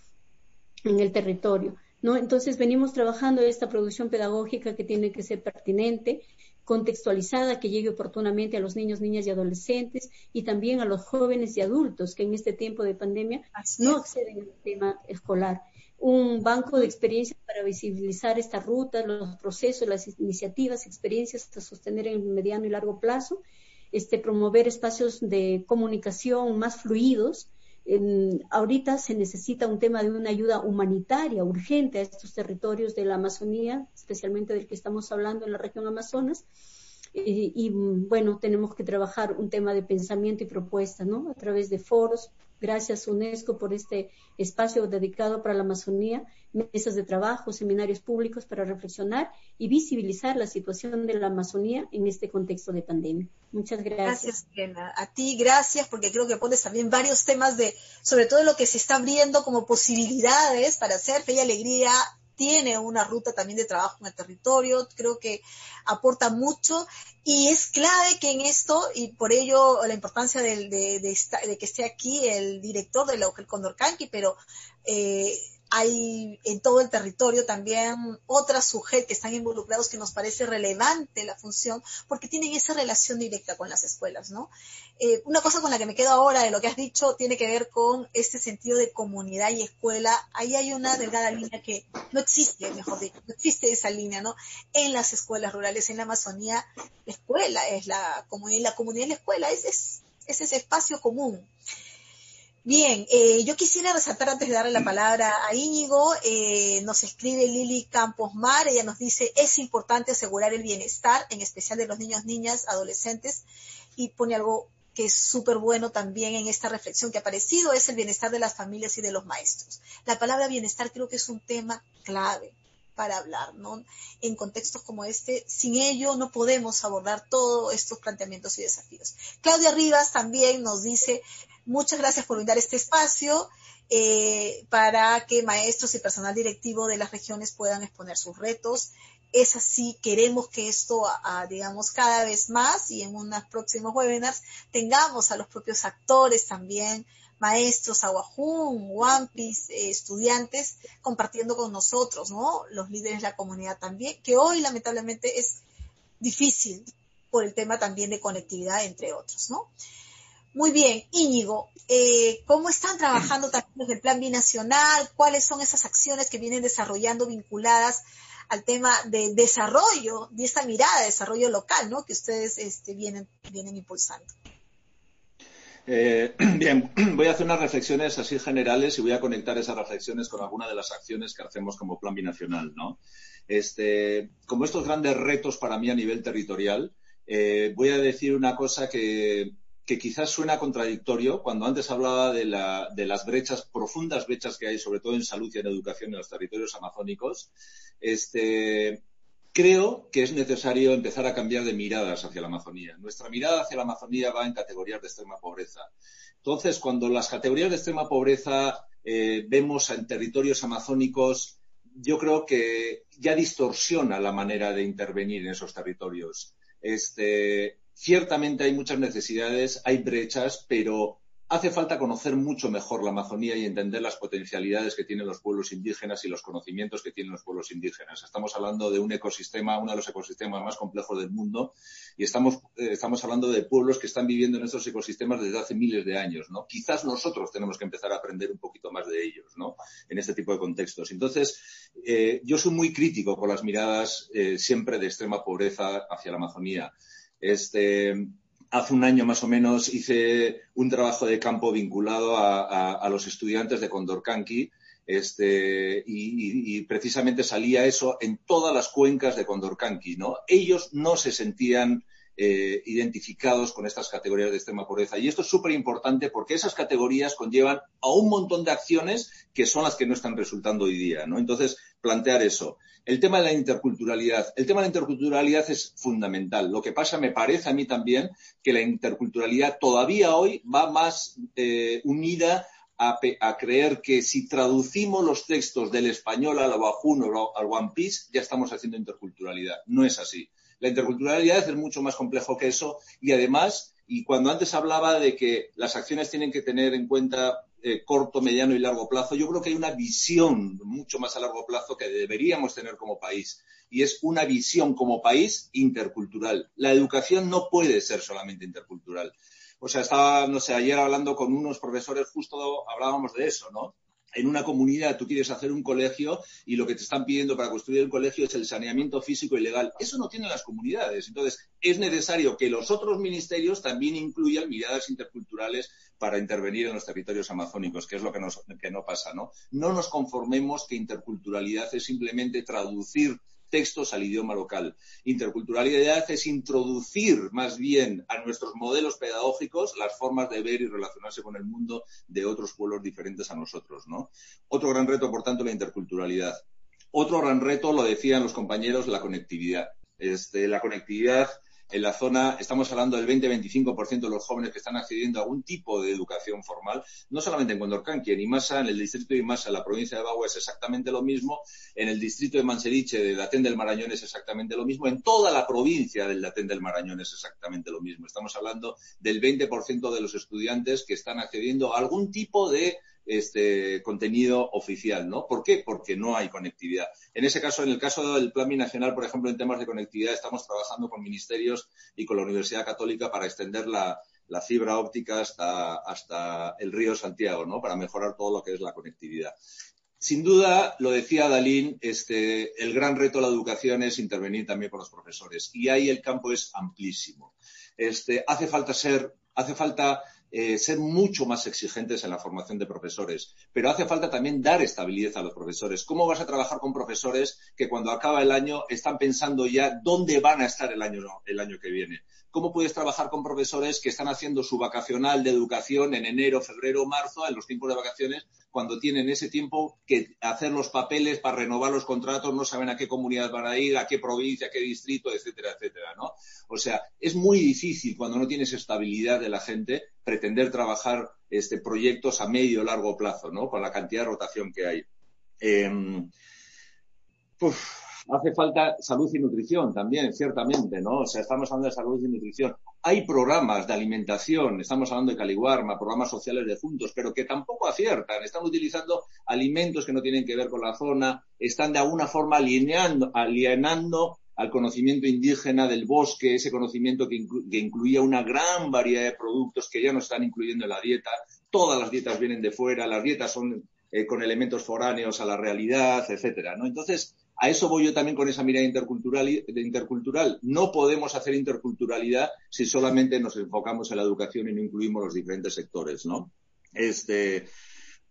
en el territorio. ¿No? Entonces venimos trabajando esta producción pedagógica que tiene que ser pertinente, contextualizada, que llegue oportunamente a los niños, niñas y adolescentes y también a los jóvenes y adultos que en este tiempo de pandemia no acceden al tema escolar un banco de experiencias para visibilizar estas rutas, los procesos, las iniciativas, experiencias hasta sostener en mediano y largo plazo, este, promover espacios de comunicación más fluidos. Ahorita se necesita un tema de una ayuda humanitaria urgente a estos territorios de la Amazonía, especialmente del que estamos hablando en la región Amazonas. Y, y, bueno, tenemos que trabajar un tema de pensamiento y propuesta, ¿no? A través de foros, Gracias UNESCO por este espacio dedicado para la Amazonía, mesas de trabajo, seminarios públicos para reflexionar y visibilizar la situación de la Amazonía en este contexto de pandemia. Muchas gracias.
Gracias, A ti, gracias, porque creo que pones también varios temas de, sobre todo lo que se está abriendo como posibilidades para hacer fe y alegría tiene una ruta también de trabajo en el territorio, creo que aporta mucho y es clave que en esto, y por ello la importancia de, de, que esté aquí el director de la el Condorcanqui, pero eh, hay en todo el territorio también otras sujetos que están involucrados que nos parece relevante la función porque tienen esa relación directa con las escuelas, ¿no? Eh, una cosa con la que me quedo ahora de lo que has dicho tiene que ver con este sentido de comunidad y escuela. Ahí hay una delgada línea que no existe, mejor dicho, no existe esa línea, ¿no? En las escuelas rurales, en la Amazonía, la escuela es la comunidad, la comunidad es la escuela, es, es, es ese espacio común. Bien, eh, yo quisiera resaltar antes de darle la palabra a Íñigo, eh, nos escribe Lili Campos Mar, ella nos dice, es importante asegurar el bienestar, en especial de los niños, niñas, adolescentes, y pone algo que es súper bueno también en esta reflexión que ha aparecido, es el bienestar de las familias y de los maestros. La palabra bienestar creo que es un tema clave para hablar, ¿no? En contextos como este, sin ello no podemos abordar todos estos planteamientos y desafíos. Claudia Rivas también nos dice, Muchas gracias por brindar este espacio eh, para que maestros y personal directivo de las regiones puedan exponer sus retos. Es así, queremos que esto, digamos, cada vez más y en unos próximos webinars tengamos a los propios actores también, maestros, aguajún, wampis, eh, estudiantes, compartiendo con nosotros, ¿no? Los líderes de la comunidad también, que hoy lamentablemente es difícil por el tema también de conectividad, entre otros, ¿no? Muy bien, Íñigo, eh, ¿cómo están trabajando también desde el plan binacional? ¿Cuáles son esas acciones que vienen desarrollando vinculadas al tema de desarrollo, de esta mirada de desarrollo local, ¿no? Que ustedes este, vienen, vienen impulsando.
Eh, [CLEARS THROAT] bien, [CLEARS THROAT] voy a hacer unas reflexiones así generales y voy a conectar esas reflexiones con algunas de las acciones que hacemos como plan binacional, ¿no? Este, como estos grandes retos para mí a nivel territorial, eh, voy a decir una cosa que que quizás suena contradictorio cuando antes hablaba de, la, de, las brechas, profundas brechas que hay, sobre todo en salud y en educación en los territorios amazónicos. Este, creo que es necesario empezar a cambiar de miradas hacia la Amazonía. Nuestra mirada hacia la Amazonía va en categorías de extrema pobreza. Entonces, cuando las categorías de extrema pobreza eh, vemos en territorios amazónicos, yo creo que ya distorsiona la manera de intervenir en esos territorios. Este, ciertamente hay muchas necesidades, hay brechas, pero Hace falta conocer mucho mejor la Amazonía y entender las potencialidades que tienen los pueblos indígenas y los conocimientos que tienen los pueblos indígenas. Estamos hablando de un ecosistema, uno de los ecosistemas más complejos del mundo, y estamos, eh, estamos hablando de pueblos que están viviendo en estos ecosistemas desde hace miles de años, ¿no? Quizás nosotros tenemos que empezar a aprender un poquito más de ellos, ¿no? En este tipo de contextos. Entonces, eh, yo soy muy crítico con las miradas eh, siempre de extrema pobreza hacia la Amazonía. Este, hace un año más o menos hice un trabajo de campo vinculado a, los estudiantes de Condorcanqui este, y, precisamente salía eso en todas las cuencas de Condorcanqui. ¿no? Ellos no se sentían eh, identificados con estas categorías de extrema pobreza. Y esto es súper importante porque esas categorías conllevan a un montón de acciones que son las que no están resultando hoy día. ¿no? Entonces, plantear eso. El tema de la interculturalidad. El tema de la interculturalidad es fundamental. Lo que pasa, me parece a mí también, que la interculturalidad todavía hoy va más eh, unida a, creer que si traducimos los textos del español al abajuno o al One Piece, ya estamos haciendo interculturalidad. No es así. La interculturalidad es mucho más complejo que eso y además, y cuando antes hablaba de que las acciones tienen que tener en cuenta eh, corto, mediano y largo plazo, yo creo que hay una visión mucho más a largo plazo que deberíamos tener como país. Y es una visión como país intercultural. La educación no puede ser solamente intercultural. O sea, estaba, no sé, ayer hablando con unos profesores, justo hablábamos de eso, ¿no? En una comunidad tú quieres hacer un colegio y lo que te están pidiendo para construir el colegio es el saneamiento físico y legal. Eso no tienen las comunidades. Entonces, es necesario que los otros ministerios también incluyan miradas interculturales para intervenir en los territorios amazónicos, que es lo que, que no pasa, ¿no? No nos conformemos que interculturalidad es simplemente traducir textos al idioma local. Interculturalidad es introducir más bien a nuestros modelos pedagógicos las formas de ver y relacionarse con el mundo de otros pueblos diferentes a nosotros, ¿no? Otro gran reto, por tanto, la interculturalidad. Otro gran reto, lo decían los compañeros, la conectividad. Este, la conectividad en la zona, estamos hablando del 20-25% de los jóvenes que están accediendo a algún tipo de educación formal, no solamente en Condorcanqui, en Imasa, en el distrito de Imasa, en la provincia de Bagua es exactamente lo mismo, en el distrito de Manseriche, de Datén del Marañón es exactamente lo mismo, en toda la provincia del Datén del Marañón es exactamente lo mismo. Estamos hablando del 20% de los estudiantes que están accediendo a algún tipo de este contenido oficial, ¿no? ¿Por qué? Porque no hay conectividad. En ese caso, en el caso del Plan Binacional, por ejemplo, en temas de conectividad, estamos trabajando con ministerios y con la Universidad Católica para extender la, fibra óptica hasta, hasta el río Santiago, ¿no? Para mejorar todo lo que es la conectividad. Sin duda, lo decía Dalín, este, el gran reto de la educación es intervenir también con los profesores. Y ahí el campo es amplísimo. Este, hace falta ser, hace falta eh, ser mucho más exigentes en la formación de profesores, pero hace falta también dar estabilidad a los profesores. ¿Cómo vas a trabajar con profesores que cuando acaba el año están pensando ya dónde van a estar el año, el año que viene? ¿Cómo puedes trabajar con profesores que están haciendo su vacacional de educación en enero, febrero, marzo, en los tiempos de vacaciones, cuando tienen ese tiempo que hacer los papeles para renovar los contratos, no saben a qué comunidad van a ir, a qué provincia, a qué distrito, etcétera, etcétera, ¿no? O sea, es muy difícil cuando no tienes estabilidad de la gente pretender trabajar este, proyectos a medio o largo plazo, ¿no? Con la cantidad de rotación que hay. Em, Hace falta salud y nutrición también, ciertamente, ¿no? O sea, estamos hablando de salud y nutrición. Hay programas de alimentación, estamos hablando de Caliguarma, programas sociales de juntos, pero que tampoco aciertan. Están utilizando alimentos que no tienen que ver con la zona, están de alguna forma alienando al conocimiento indígena del bosque, ese conocimiento que, incluía una gran variedad de productos que ya no están incluyendo en la dieta. Todas las dietas vienen de fuera, las dietas son eh, con elementos foráneos a la realidad, etcétera, ¿no? Entonces, a eso voy yo también con esa mirada intercultural. No podemos hacer interculturalidad si solamente nos enfocamos en la educación y no incluimos los diferentes sectores, ¿no? Este,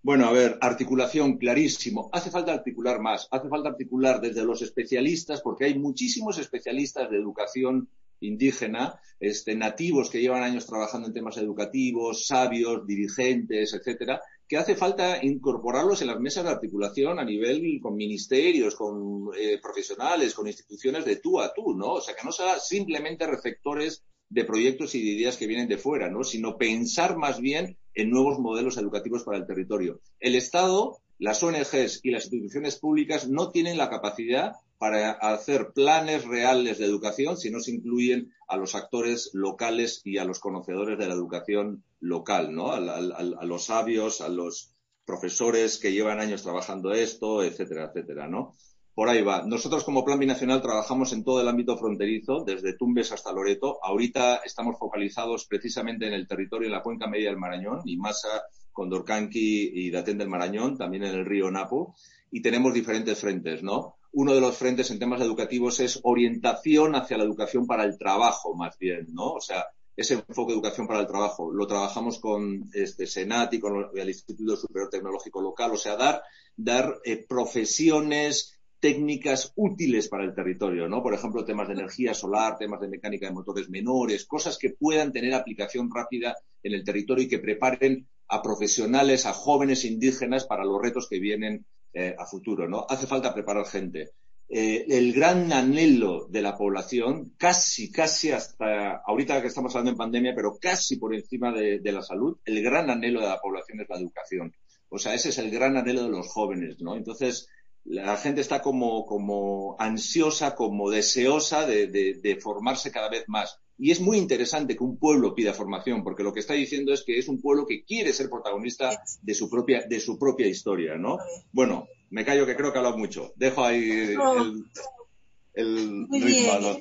bueno, a ver, articulación, clarísimo. Hace falta articular más. Hace falta articular desde los especialistas, porque hay muchísimos especialistas de educación indígena, este, nativos que llevan años trabajando en temas educativos, sabios, dirigentes, etcétera, que hace falta incorporarlos en las mesas de articulación a nivel con ministerios, con eh, profesionales, con instituciones de tú a tú, ¿no? O sea, que no sean simplemente receptores de proyectos y de ideas que vienen de fuera, ¿no? Sino pensar más bien en nuevos modelos educativos para el territorio. El Estado, las ONGs y las instituciones públicas no tienen la capacidad para hacer planes reales de educación si no se incluyen a los actores locales y a los conocedores de la educación local, ¿no? A, los sabios, a los profesores que llevan años trabajando esto, etcétera, etcétera, ¿no? Por ahí va. Nosotros como Plan Binacional trabajamos en todo el ámbito fronterizo, desde Tumbes hasta Loreto. Ahorita estamos focalizados precisamente en el territorio de la cuenca media del Marañón, y Masa, Condorcanqui y Datén del Marañón, también en el río Napo, y tenemos diferentes frentes, ¿no? Uno de los frentes en temas educativos es orientación hacia la educación para el trabajo, más bien, ¿no? O sea, ese enfoque de educación para el trabajo. Lo trabajamos con este Senat y con el Instituto Superior Tecnológico Local, o sea, dar, dar eh, profesiones técnicas útiles para el territorio, ¿no? Por ejemplo, temas de energía solar, temas de mecánica de motores menores, cosas que puedan tener aplicación rápida en el territorio y que preparen a profesionales, a jóvenes indígenas para los retos que vienen eh, a futuro, ¿no? Hace falta preparar gente. Eh, el gran anhelo de la población, casi, casi hasta ahorita que estamos hablando en pandemia, pero casi por encima de, la salud, el gran anhelo de la población es la educación. O sea, ese es el gran anhelo de los jóvenes, ¿no? Entonces, la gente está como, como ansiosa, como deseosa de, de, formarse cada vez más. Y es muy interesante que un pueblo pida formación, porque lo que está diciendo es que es un pueblo que quiere ser protagonista de su propia, de su propia historia, ¿no? Bueno, me callo que creo que he hablado mucho. Dejo ahí el, el ritmo.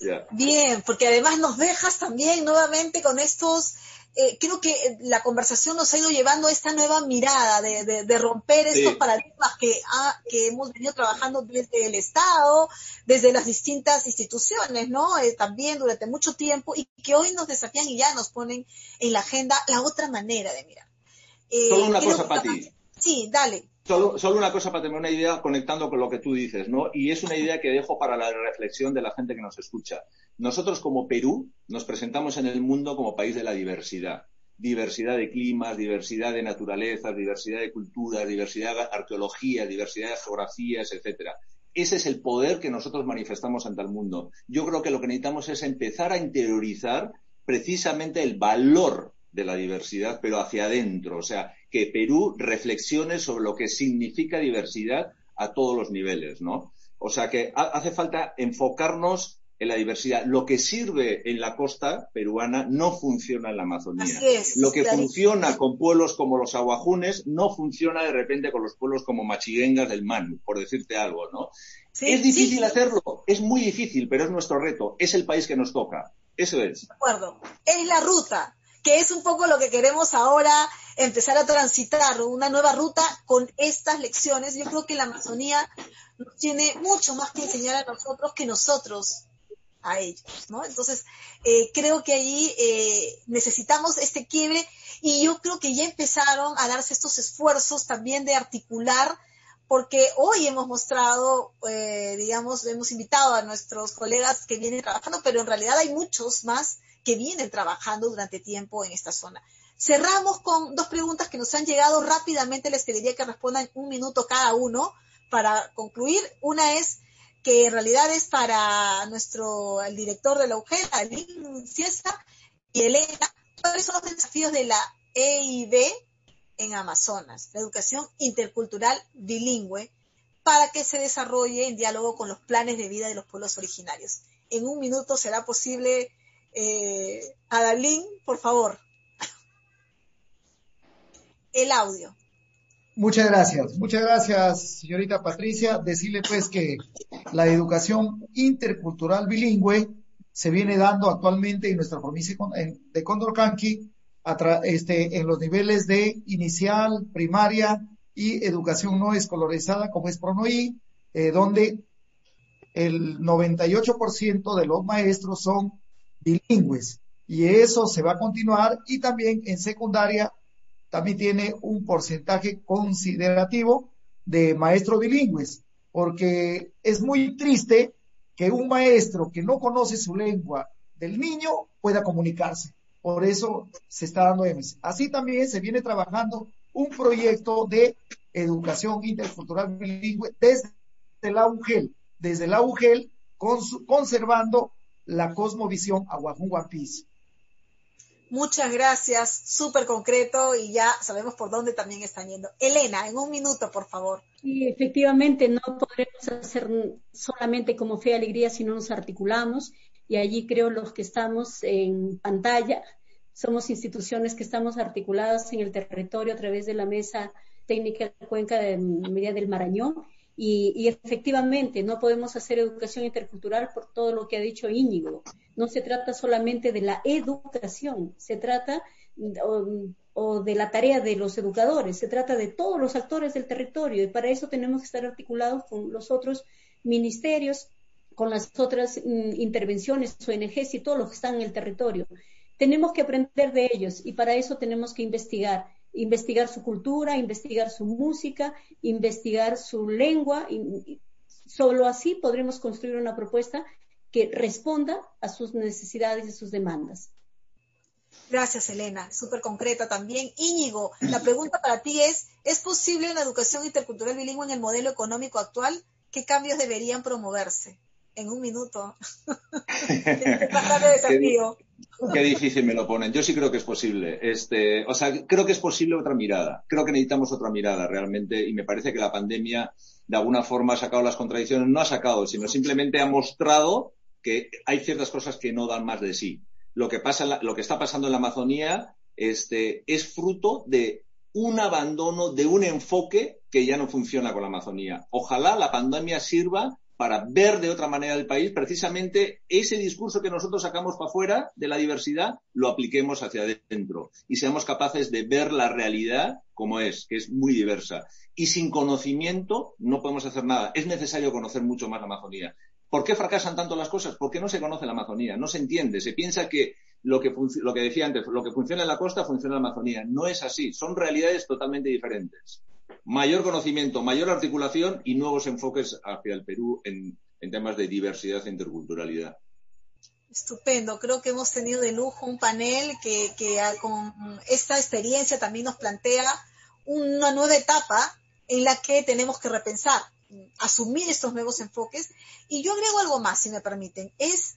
Bien. bien, porque además nos dejas también nuevamente con estos eh, creo que la conversación nos ha ido llevando a esta nueva mirada de, romper estos paradigmas que, que hemos venido trabajando desde el Estado, desde las distintas instituciones, ¿no? Eh, también durante mucho tiempo y que hoy nos desafían y ya nos ponen en la agenda la otra manera de mirar.
Eh, Solo una cosa, Pati.
Sí, dale.
Solo, solo, una cosa para tener una idea conectando con lo que tú dices, ¿no? Y es una idea que dejo para la reflexión de la gente que nos escucha. Nosotros como Perú nos presentamos en el mundo como país de la diversidad. Diversidad de climas, diversidad de naturalezas, diversidad de culturas, diversidad de arqueología, diversidad de geografías, etcétera. Ese es el poder que nosotros manifestamos ante el mundo. Yo creo que lo que necesitamos es empezar a interiorizar precisamente el valor de la diversidad, pero hacia adentro. O sea, que Perú reflexione sobre lo que significa diversidad a todos los niveles, ¿no? O sea que hace falta enfocarnos en la diversidad. Lo que sirve en la costa peruana no funciona en la Amazonía. lo que funciona con pueblos como los aguajunes no funciona de repente con los pueblos como Machiguengas del Manu, por decirte algo, ¿no? es difícil hacerlo, es muy difícil, pero es nuestro reto, es el país que nos toca. Eso es.
De acuerdo. Es la ruta, que es un poco lo que queremos ahora empezar a transitar, una nueva ruta con estas lecciones. Yo creo que la Amazonía nos tiene mucho más que enseñar a nosotros que nosotros a ellos, ¿no? Entonces, eh, creo que ahí eh, necesitamos este quiebre y yo creo que ya empezaron a darse estos esfuerzos también de articular, porque hoy hemos mostrado, eh, digamos, hemos invitado a nuestros colegas que vienen trabajando, pero en realidad hay muchos más que vienen trabajando durante tiempo en esta zona. Cerramos con dos preguntas que nos han llegado rápidamente, les pediría que respondan un minuto cada uno para concluir. Una es, que en realidad es para nuestro, el director de la UGEL, Aline Ciesa y Elena, cuáles son los desafíos de la EIB en Amazonas, la educación intercultural bilingüe, para que se desarrolle en diálogo con los planes de vida de los pueblos originarios. En un minuto será posible, eh, Adalín, por favor. [LAUGHS] El audio.
Muchas gracias, muchas gracias, señorita Patricia. Decirle pues que la educación intercultural bilingüe se viene dando actualmente en nuestra provincia de Condorcanqui este, en los niveles de inicial, primaria y educación no escolarizada como es PRONOI, eh, donde el 98% de los maestros son bilingües y eso se va a continuar y también en secundaria también tiene un porcentaje considerativo de maestros bilingües, porque es muy triste que un maestro que no conoce su lengua del niño pueda comunicarse. Por eso se está dando EMS. Así también se viene trabajando un proyecto de educación intercultural bilingüe desde la UGEL, desde la UGEL, conservando la cosmovisión Aguajún Guapis.
Muchas gracias, súper concreto y ya sabemos por dónde también están yendo. Elena, en un minuto, por favor.
Sí, efectivamente, no podremos hacer solamente como fe y alegría si no nos articulamos y allí creo los que estamos en pantalla somos instituciones que estamos articuladas en el territorio a través de la Mesa Técnica de Cuenca de Media del Marañón y, efectivamente no podemos hacer educación intercultural por todo lo que ha dicho Íñigo. No se trata solamente de la educación, se trata o, de la tarea de los educadores, se trata de todos los actores del territorio y para eso tenemos que estar articulados con los otros ministerios, con las otras mm, intervenciones, ONGs y todos los que están en el territorio. Tenemos que aprender de ellos y para eso tenemos que investigar investigar su cultura, investigar su música, investigar su lengua. Y, solo así podremos construir una propuesta que responda a sus necesidades y sus demandas.
Gracias, Elena. Súper concreta también. Íñigo, la pregunta para ti es, ¿es posible una educación intercultural bilingüe en el modelo económico actual? ¿Qué cambios deberían promoverse? En un minuto. [LAUGHS]
desafío. Qué difícil me lo ponen. Yo sí creo que es posible. Este, o sea, creo que es posible otra mirada. Creo que necesitamos otra mirada realmente y me parece que la pandemia de alguna forma ha sacado las contradicciones. No ha sacado, sino simplemente ha mostrado que hay ciertas cosas que no dan más de sí. Lo que pasa, lo que está pasando en la Amazonía, este, es fruto de un abandono, de un enfoque que ya no funciona con la Amazonía. Ojalá la pandemia sirva para ver de otra manera el país, precisamente ese discurso que nosotros sacamos para afuera de la diversidad, lo apliquemos hacia adentro y seamos capaces de ver la realidad como es, que es muy diversa. Y sin conocimiento no podemos hacer nada. Es necesario conocer mucho más la Amazonía. ¿Por qué fracasan tanto las cosas? Porque no se conoce la Amazonía, no se entiende. Se piensa que lo que, lo que decía antes, lo que funciona en la costa funciona en la Amazonía. No es así. Son realidades totalmente diferentes mayor conocimiento, mayor articulación y nuevos enfoques hacia el Perú en, temas de diversidad e interculturalidad.
Estupendo, creo que hemos tenido de lujo un panel que, con esta experiencia también nos plantea una nueva etapa en la que tenemos que repensar, asumir estos nuevos enfoques. Y yo agrego algo más, si me permiten, es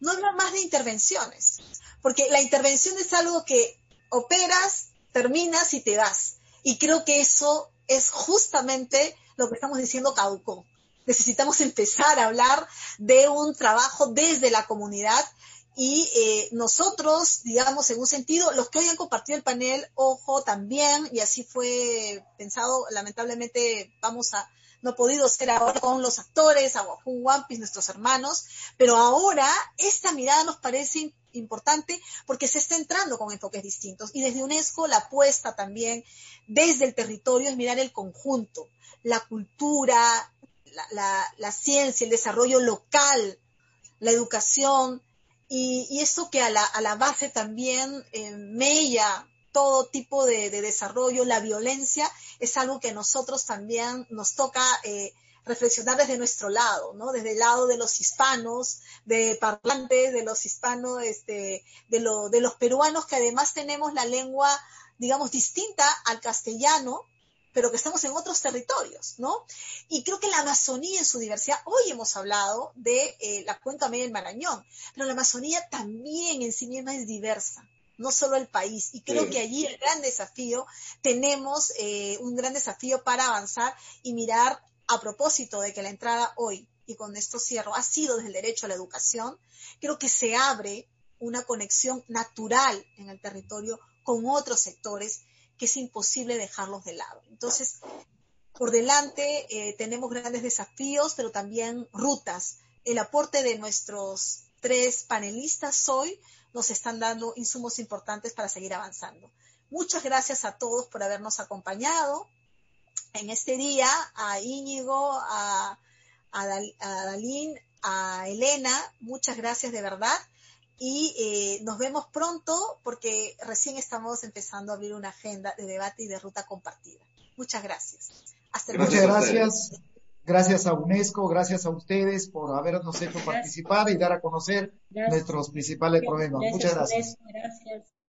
no hablar más de intervenciones, porque la intervención es algo que operas, terminas y te vas. Y creo que eso es justamente lo que estamos diciendo caducó. Necesitamos empezar a hablar de un trabajo desde la comunidad y eh, nosotros, digamos, en un sentido, los que hoy han compartido el panel, ojo, también, y así fue pensado, lamentablemente vamos a, no ha podido ser ahora con los actores, Aguajun Wampis, nuestros hermanos, pero ahora esta mirada nos parece importante porque se está entrando con enfoques distintos. Y desde UNESCO la apuesta también desde el territorio es mirar el conjunto, la cultura, la, ciencia, el desarrollo local, la educación, y, eso que a la, base también eh, mella todo tipo de, desarrollo, la violencia, es algo que nosotros también nos toca eh, reflexionar desde nuestro lado, ¿no? Desde el lado de los hispanos, de parlantes, de los hispanos, este, de, lo, de los peruanos que además tenemos la lengua, digamos, distinta al castellano, pero que estamos en otros territorios, ¿no? Y creo que la Amazonía en su diversidad, hoy hemos hablado de eh, la cuenca media del Marañón, pero la Amazonía también en sí misma es diversa, no solo el país. Y creo que allí el gran desafío, tenemos eh, un gran desafío para avanzar y mirar a propósito de que la entrada hoy, y con esto cierro, ha sido desde el derecho a la educación, creo que se abre una conexión natural en el territorio con otros sectores que es imposible dejarlos de lado. Entonces, por delante eh, tenemos grandes desafíos, pero también rutas. El aporte de nuestros tres panelistas hoy nos están dando insumos importantes para seguir avanzando. Muchas gracias a todos por habernos acompañado en este día a Íñigo, a, a, Dalín, a Elena, muchas gracias de verdad. Y eh, nos vemos pronto porque recién estamos empezando a abrir una agenda de debate y de ruta compartida. Muchas gracias.
Hasta el Muchas gracias. Gracias a UNESCO, gracias a ustedes por habernos hecho participar y dar a conocer nuestros principales problemas. Muchas gracias.